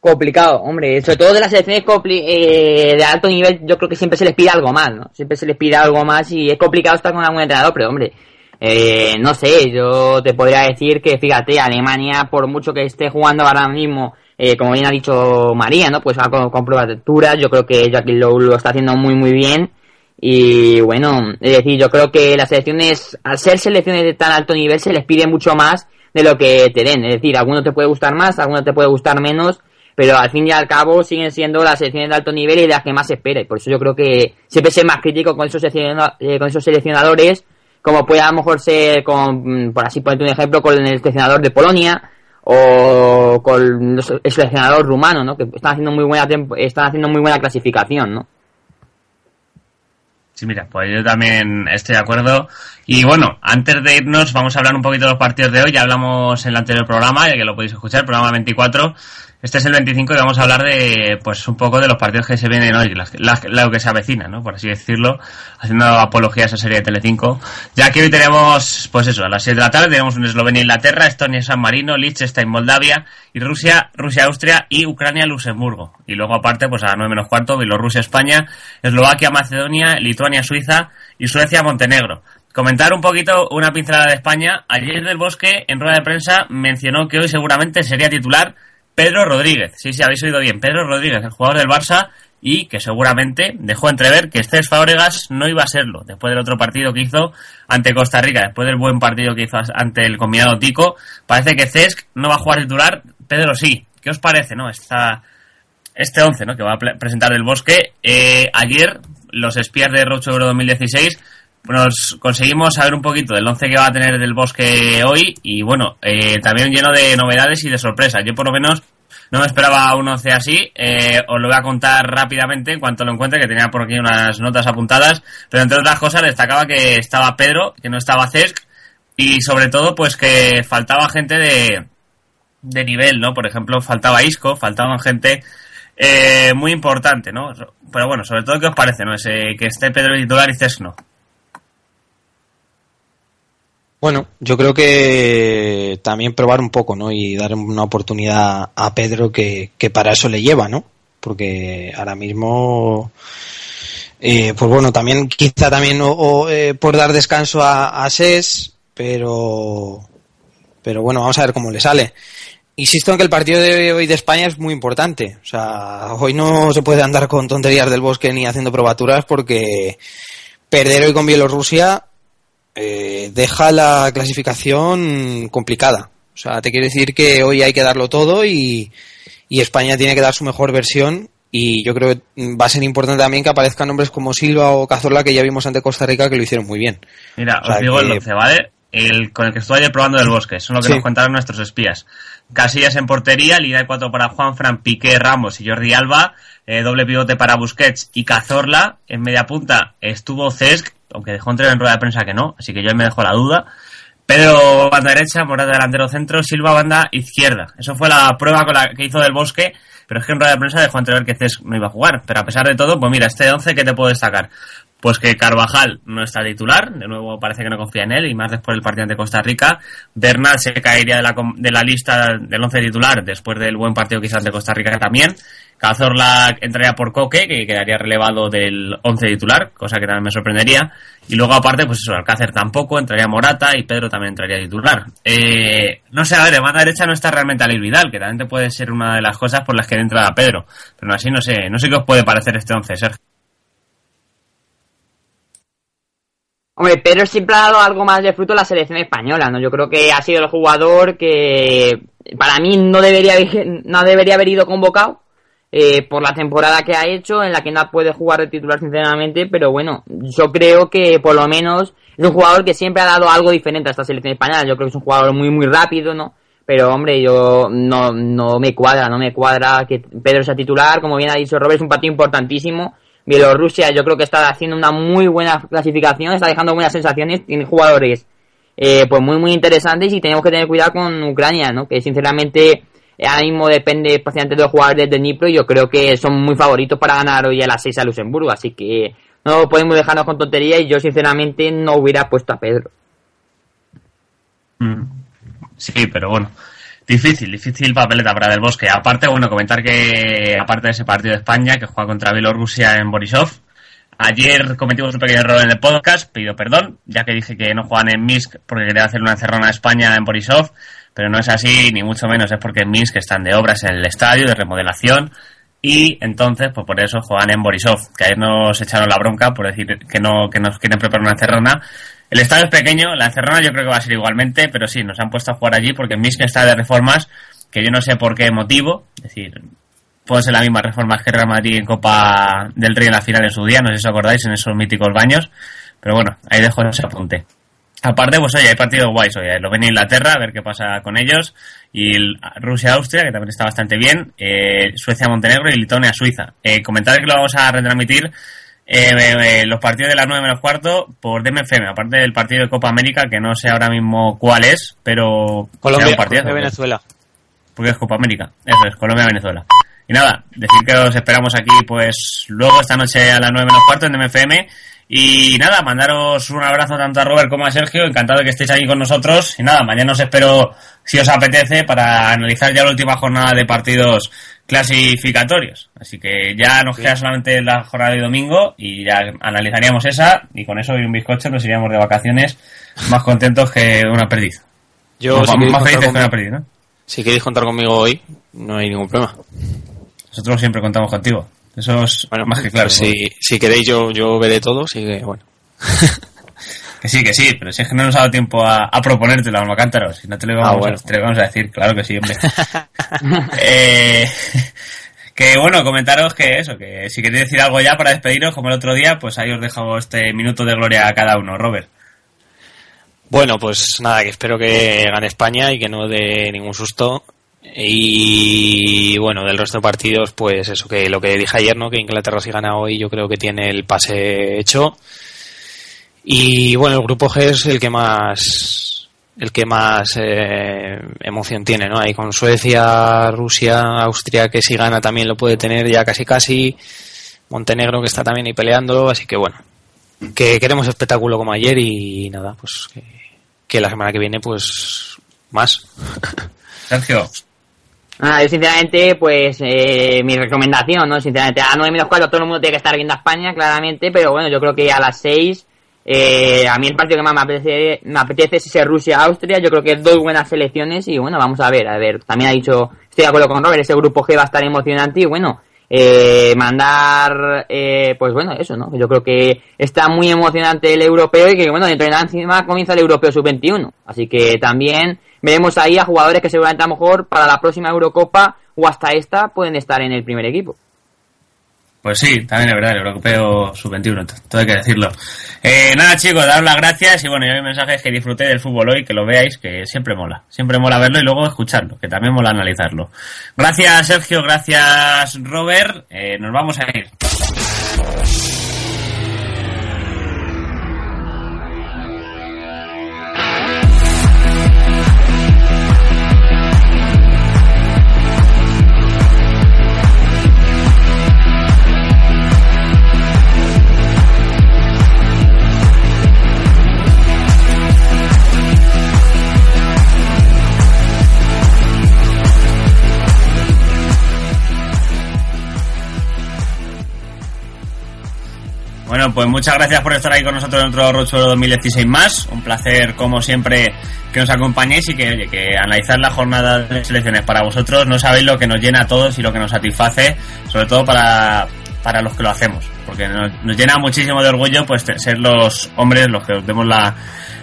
Complicado, hombre, sobre todo de las selecciones eh, de alto nivel, yo creo que siempre se les pide algo más, ¿no? Siempre se les pide algo más y es complicado estar con algún entrenador, pero hombre, eh, no sé, yo te podría decir que, fíjate, Alemania, por mucho que esté jugando ahora mismo, eh, como bien ha dicho María, ¿no? Pues va con, con yo creo que Joaquín Lowe lo está haciendo muy, muy bien. Y bueno, es decir, yo creo que las selecciones, al ser selecciones de tan alto nivel, se les pide mucho más de lo que te den. Es decir, algunos te puede gustar más, algunos te puede gustar menos, pero al fin y al cabo siguen siendo las selecciones de alto nivel y las que más se espera. Por eso yo creo que siempre ser más crítico con esos, eh, con esos seleccionadores como puede a lo mejor ser, con, por así ponerte un ejemplo, con el seleccionador de Polonia o con el seleccionador rumano, ¿no? Que están haciendo muy buena están haciendo muy buena clasificación, ¿no? Sí, mira, pues yo también estoy de acuerdo. Y bueno, antes de irnos, vamos a hablar un poquito de los partidos de hoy. Ya hablamos en el anterior programa, ya que lo podéis escuchar, programa 24. Este es el 25 y vamos a hablar de, pues, un poco de los partidos que se vienen hoy, lo que se avecina, ¿no? Por así decirlo, haciendo apología a esa serie de Telecinco. Ya que hoy tenemos, pues eso, a las 6 de la tarde tenemos un Eslovenia-Inglaterra, Estonia-San Marino, Liechtenstein-Moldavia y Rusia, Rusia-Austria y Ucrania-Luxemburgo. Y luego aparte, pues a las 9 menos cuarto, Bielorrusia-España, Eslovaquia-Macedonia, Lituania-Suiza y Suecia-Montenegro. Comentar un poquito una pincelada de España. Ayer del Bosque, en rueda de prensa, mencionó que hoy seguramente sería titular Pedro Rodríguez. Sí, sí, habéis oído bien. Pedro Rodríguez, el jugador del Barça, y que seguramente dejó entrever que Cés Fábregas no iba a serlo después del otro partido que hizo ante Costa Rica, después del buen partido que hizo ante el combinado Tico. Parece que Cesc no va a jugar titular, Pedro sí. ¿Qué os parece, no? Esta, este 11, ¿no? Que va a presentar el Bosque. Eh, ayer, los espías de Rocho Euro 2016 nos conseguimos saber un poquito del 11 que va a tener del Bosque hoy y bueno, eh, también lleno de novedades y de sorpresas. Yo por lo menos No me esperaba un 11 así. Eh, os lo voy a contar rápidamente en cuanto lo encuentre, que tenía por aquí unas notas apuntadas. Pero entre otras cosas destacaba que estaba Pedro, que no estaba Cesc. Y sobre todo, pues que faltaba gente de, de nivel, ¿no? Por ejemplo, faltaba Isco, faltaban gente eh, muy importante, ¿no? Pero bueno, sobre todo, ¿qué os parece, no? Ese, que esté Pedro titular y Cesc no. Bueno, yo creo que también probar un poco, ¿no? Y dar una oportunidad a Pedro que, que para eso le lleva, ¿no? Porque ahora mismo, eh, pues bueno, también quizá también o, eh, por dar descanso a, a SES, pero, pero bueno, vamos a ver cómo le sale. Insisto en que el partido de hoy de España es muy importante. O sea, hoy no se puede andar con tonterías del bosque ni haciendo probaturas porque perder hoy con Bielorrusia eh, deja la clasificación complicada. O sea, te quiere decir que hoy hay que darlo todo y, y, España tiene que dar su mejor versión. Y yo creo que va a ser importante también que aparezcan nombres como Silva o Cazorla que ya vimos ante Costa Rica que lo hicieron muy bien. Mira, o sea, os digo que... el 11, ¿vale? El, con el que estoy ayer probando del bosque, es lo que sí. nos contaron nuestros espías. Casillas en portería, línea de cuatro para Juan Fran, Piqué, Ramos y Jordi Alba, eh, doble pivote para Busquets y Cazorla. En media punta estuvo Cesc, aunque dejó entrever en rueda de prensa que no, así que yo me dejo la duda. Pedro banda derecha, Morata delantero centro, Silva banda izquierda. Eso fue la prueba con la que hizo del Bosque, pero es que en rueda de prensa dejó entrever que Cesc no iba a jugar. Pero a pesar de todo, pues mira, este 11 que te puedo destacar. Pues que Carvajal no está titular, de nuevo parece que no confía en él, y más después del partido ante Costa Rica. Bernal se caería de la, de la lista del 11 titular después del buen partido hizo ante Costa Rica también. Cazorla entraría por Coque, que quedaría relevado del 11 titular, cosa que también me sorprendería. Y luego, aparte, pues eso, Alcácer tampoco, entraría Morata y Pedro también entraría titular. Eh, no sé, a ver, de banda derecha no está realmente Alir Vidal, que también puede ser una de las cosas por las que entra Pedro. Pero así no sé, no sé qué os puede parecer este 11, Sergio. Hombre, Pedro siempre ha dado algo más de fruto a la selección española, ¿no? Yo creo que ha sido el jugador que para mí no debería, (laughs) no debería haber ido convocado eh, por la temporada que ha hecho, en la que no puede jugar de titular sinceramente, pero bueno, yo creo que por lo menos es un jugador que siempre ha dado algo diferente a esta selección española. Yo creo que es un jugador muy, muy rápido, ¿no? Pero hombre, yo no, no me cuadra, no me cuadra que Pedro sea titular, como bien ha dicho Robert, es un partido importantísimo. Bielorrusia yo creo que está haciendo una muy buena clasificación, está dejando buenas sensaciones, tiene jugadores eh, pues muy muy interesantes y tenemos que tener cuidado con Ucrania, ¿no? Que sinceramente ahora mismo depende prácticamente de los jugadores de Dnipro y yo creo que son muy favoritos para ganar hoy a las 6 a Luxemburgo, así que no podemos dejarnos con tonterías y yo sinceramente no hubiera puesto a Pedro. Sí, pero bueno, Difícil, difícil papeleta para Del Bosque. Aparte, bueno, comentar que, aparte de ese partido de España, que juega contra Bielorrusia en Borisov, ayer cometimos un pequeño error en el podcast, pido perdón, ya que dije que no juegan en Minsk porque quería hacer una encerrona a España en Borisov, pero no es así, ni mucho menos, es porque en Minsk están de obras en el estadio, de remodelación, y entonces, pues por eso juegan en Borisov, que ayer nos echaron la bronca por decir que no, que nos quieren preparar una encerrona, el estadio es pequeño, la encerrona yo creo que va a ser igualmente, pero sí, nos han puesto a jugar allí porque Minsk está de reformas que yo no sé por qué motivo, es decir, pueden ser las mismas reformas que Real Madrid en Copa del Rey en la final en su día, no sé si os acordáis, en esos míticos baños, pero bueno, ahí dejo ese apunte. Aparte, pues oye, hay partidos guays hoy, lo ven Inglaterra, a ver qué pasa con ellos, y Rusia-Austria, que también está bastante bien, eh, Suecia-Montenegro y Lituania-Suiza. Eh, comentar que lo vamos a retransmitir eh, eh, los partidos de las 9 menos cuarto por DMFM, aparte del partido de Copa América, que no sé ahora mismo cuál es, pero. Colombia, Colombia Venezuela. Porque es Copa América, eso es, Colombia Venezuela. Y nada, decir que os esperamos aquí, pues luego esta noche a las 9 menos cuarto en DMFM. Y nada, mandaros un abrazo tanto a Robert como a Sergio, encantado de que estéis aquí con nosotros. Y nada, mañana os espero, si os apetece, para analizar ya la última jornada de partidos clasificatorios. Así que ya nos queda solamente la jornada de domingo y ya analizaríamos esa y con eso y un bizcocho nos iríamos de vacaciones más contentos que una perdiz. Yo si más felices que una perdiz, ¿no? Si queréis contar conmigo hoy, no hay ningún problema. Nosotros siempre contamos contigo. Eso es bueno, más que claro. Si, si queréis yo, yo veré todo, así que bueno. (laughs) Que sí, que sí, pero si es que no nos ha dado tiempo a, a proponértelo, Alma Cántaro. Si no te lo vamos, Ah, bueno. a, te lo vamos a decir, claro que sí, hombre. (laughs) (laughs) eh, que bueno, comentaros que eso, que si queréis decir algo ya para despediros, como el otro día, pues ahí os dejo este minuto de gloria a cada uno, Robert. Bueno, pues nada, que espero que gane España y que no dé ningún susto. Y bueno, del resto de partidos, pues eso que lo que dije ayer, ¿no? Que Inglaterra si gana hoy, yo creo que tiene el pase hecho. Y bueno, el grupo G es el que más el que más eh, emoción tiene, ¿no? Ahí con Suecia, Rusia, Austria, que si gana también lo puede tener ya casi casi. Montenegro que está también ahí peleando, así que bueno, que queremos espectáculo como ayer y nada, pues que, que la semana que viene pues más. Sergio. Ah, yo sinceramente, pues eh, mi recomendación, ¿no? Sinceramente, a 9 menos 4 todo el mundo tiene que estar viendo a España, claramente, pero bueno, yo creo que a las 6, eh, a mí el partido que más me apetece, me apetece es ese Rusia-Austria, yo creo que dos buenas selecciones y bueno, vamos a ver, a ver, también ha dicho, estoy de acuerdo con Robert, ese grupo G va a estar emocionante y bueno, eh, mandar, eh, pues bueno, eso, ¿no? Yo creo que está muy emocionante el europeo y que bueno, dentro de nada encima comienza el europeo sub-21, así que también veremos ahí a jugadores que seguramente a lo mejor para la próxima Eurocopa o hasta esta pueden estar en el primer equipo. Pues sí, también es verdad, el europeo sub-21, todo hay que decirlo. Eh, nada chicos, daros las gracias y bueno, yo mi mensaje es que disfruté del fútbol hoy, que lo veáis, que siempre mola. Siempre mola verlo y luego escucharlo, que también mola analizarlo. Gracias Sergio, gracias Robert, eh, nos vamos a ir. Pues muchas gracias por estar ahí con nosotros en otro Rocho 2016 más. Un placer, como siempre, que nos acompañéis y que, oye, que analizar la jornada de selecciones para vosotros no sabéis lo que nos llena a todos y lo que nos satisface, sobre todo para, para los que lo hacemos. Porque nos, llena muchísimo de orgullo pues ser los hombres los que os demos la,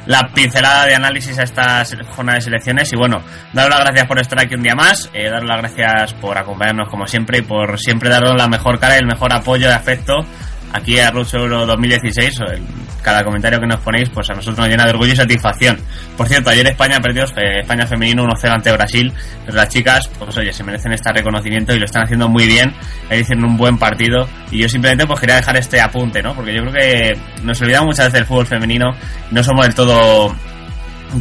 la pincelada de análisis a esta jornada de selecciones y bueno, daros las gracias por estar aquí un día más, eh, daros las gracias por acompañarnos como siempre y por siempre daros la mejor cara y el mejor apoyo de afecto aquí a Rush Euro 2016, el, cada comentario que nos ponéis, pues a nosotros nos llena de orgullo y satisfacción. Por cierto, ayer España perdió, eh, España femenino 1-0 ante Brasil, pero las chicas, pues oye, se merecen este reconocimiento y lo están haciendo muy bien, ahí dicen un buen partido, y yo simplemente pues quería dejar este apunte, ¿no? Porque yo creo que nos olvidamos muchas veces del fútbol femenino, no somos del todo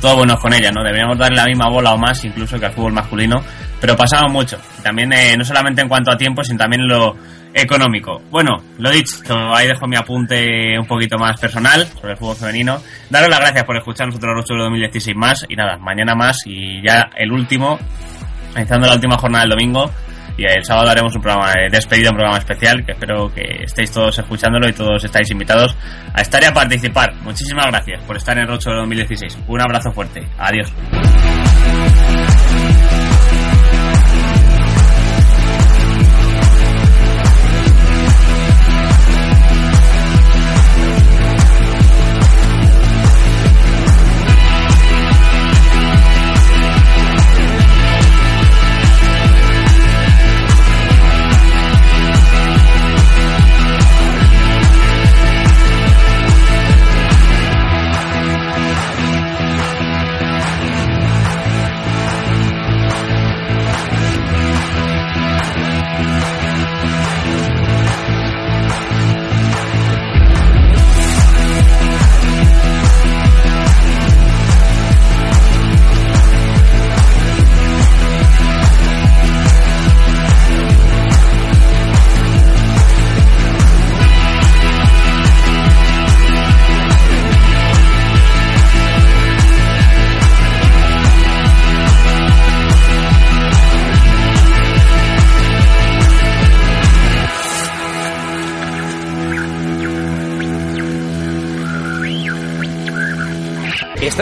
todo buenos con ella, ¿no? Deberíamos darle la misma bola o más incluso que al fútbol masculino, pero pasamos mucho. También eh, no solamente en cuanto a tiempo, sino también lo económico. Bueno, lo dicho, ahí dejo mi apunte un poquito más personal sobre el fútbol femenino. Daros las gracias por escuchar nosotros los 2016 más y nada, mañana más y ya el último, iniciando la última jornada del domingo. Y el sábado haremos un programa de despedida, un programa especial que espero que estéis todos escuchándolo y todos estáis invitados a estar y a participar. Muchísimas gracias por estar en el Rocho 2016. Un abrazo fuerte. Adiós.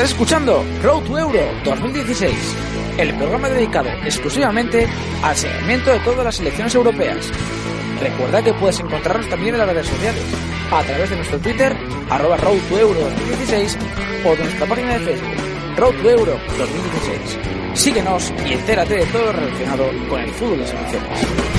Estás escuchando Road to Euro 2016, el programa dedicado exclusivamente al seguimiento de todas las selecciones europeas. Recuerda que puedes encontrarnos también en las redes sociales, a través de nuestro Twitter, arroba Road to Euro 2016, o de nuestra página de Facebook, Road to Euro 2016. Síguenos y entérate de todo lo relacionado con el fútbol de selecciones.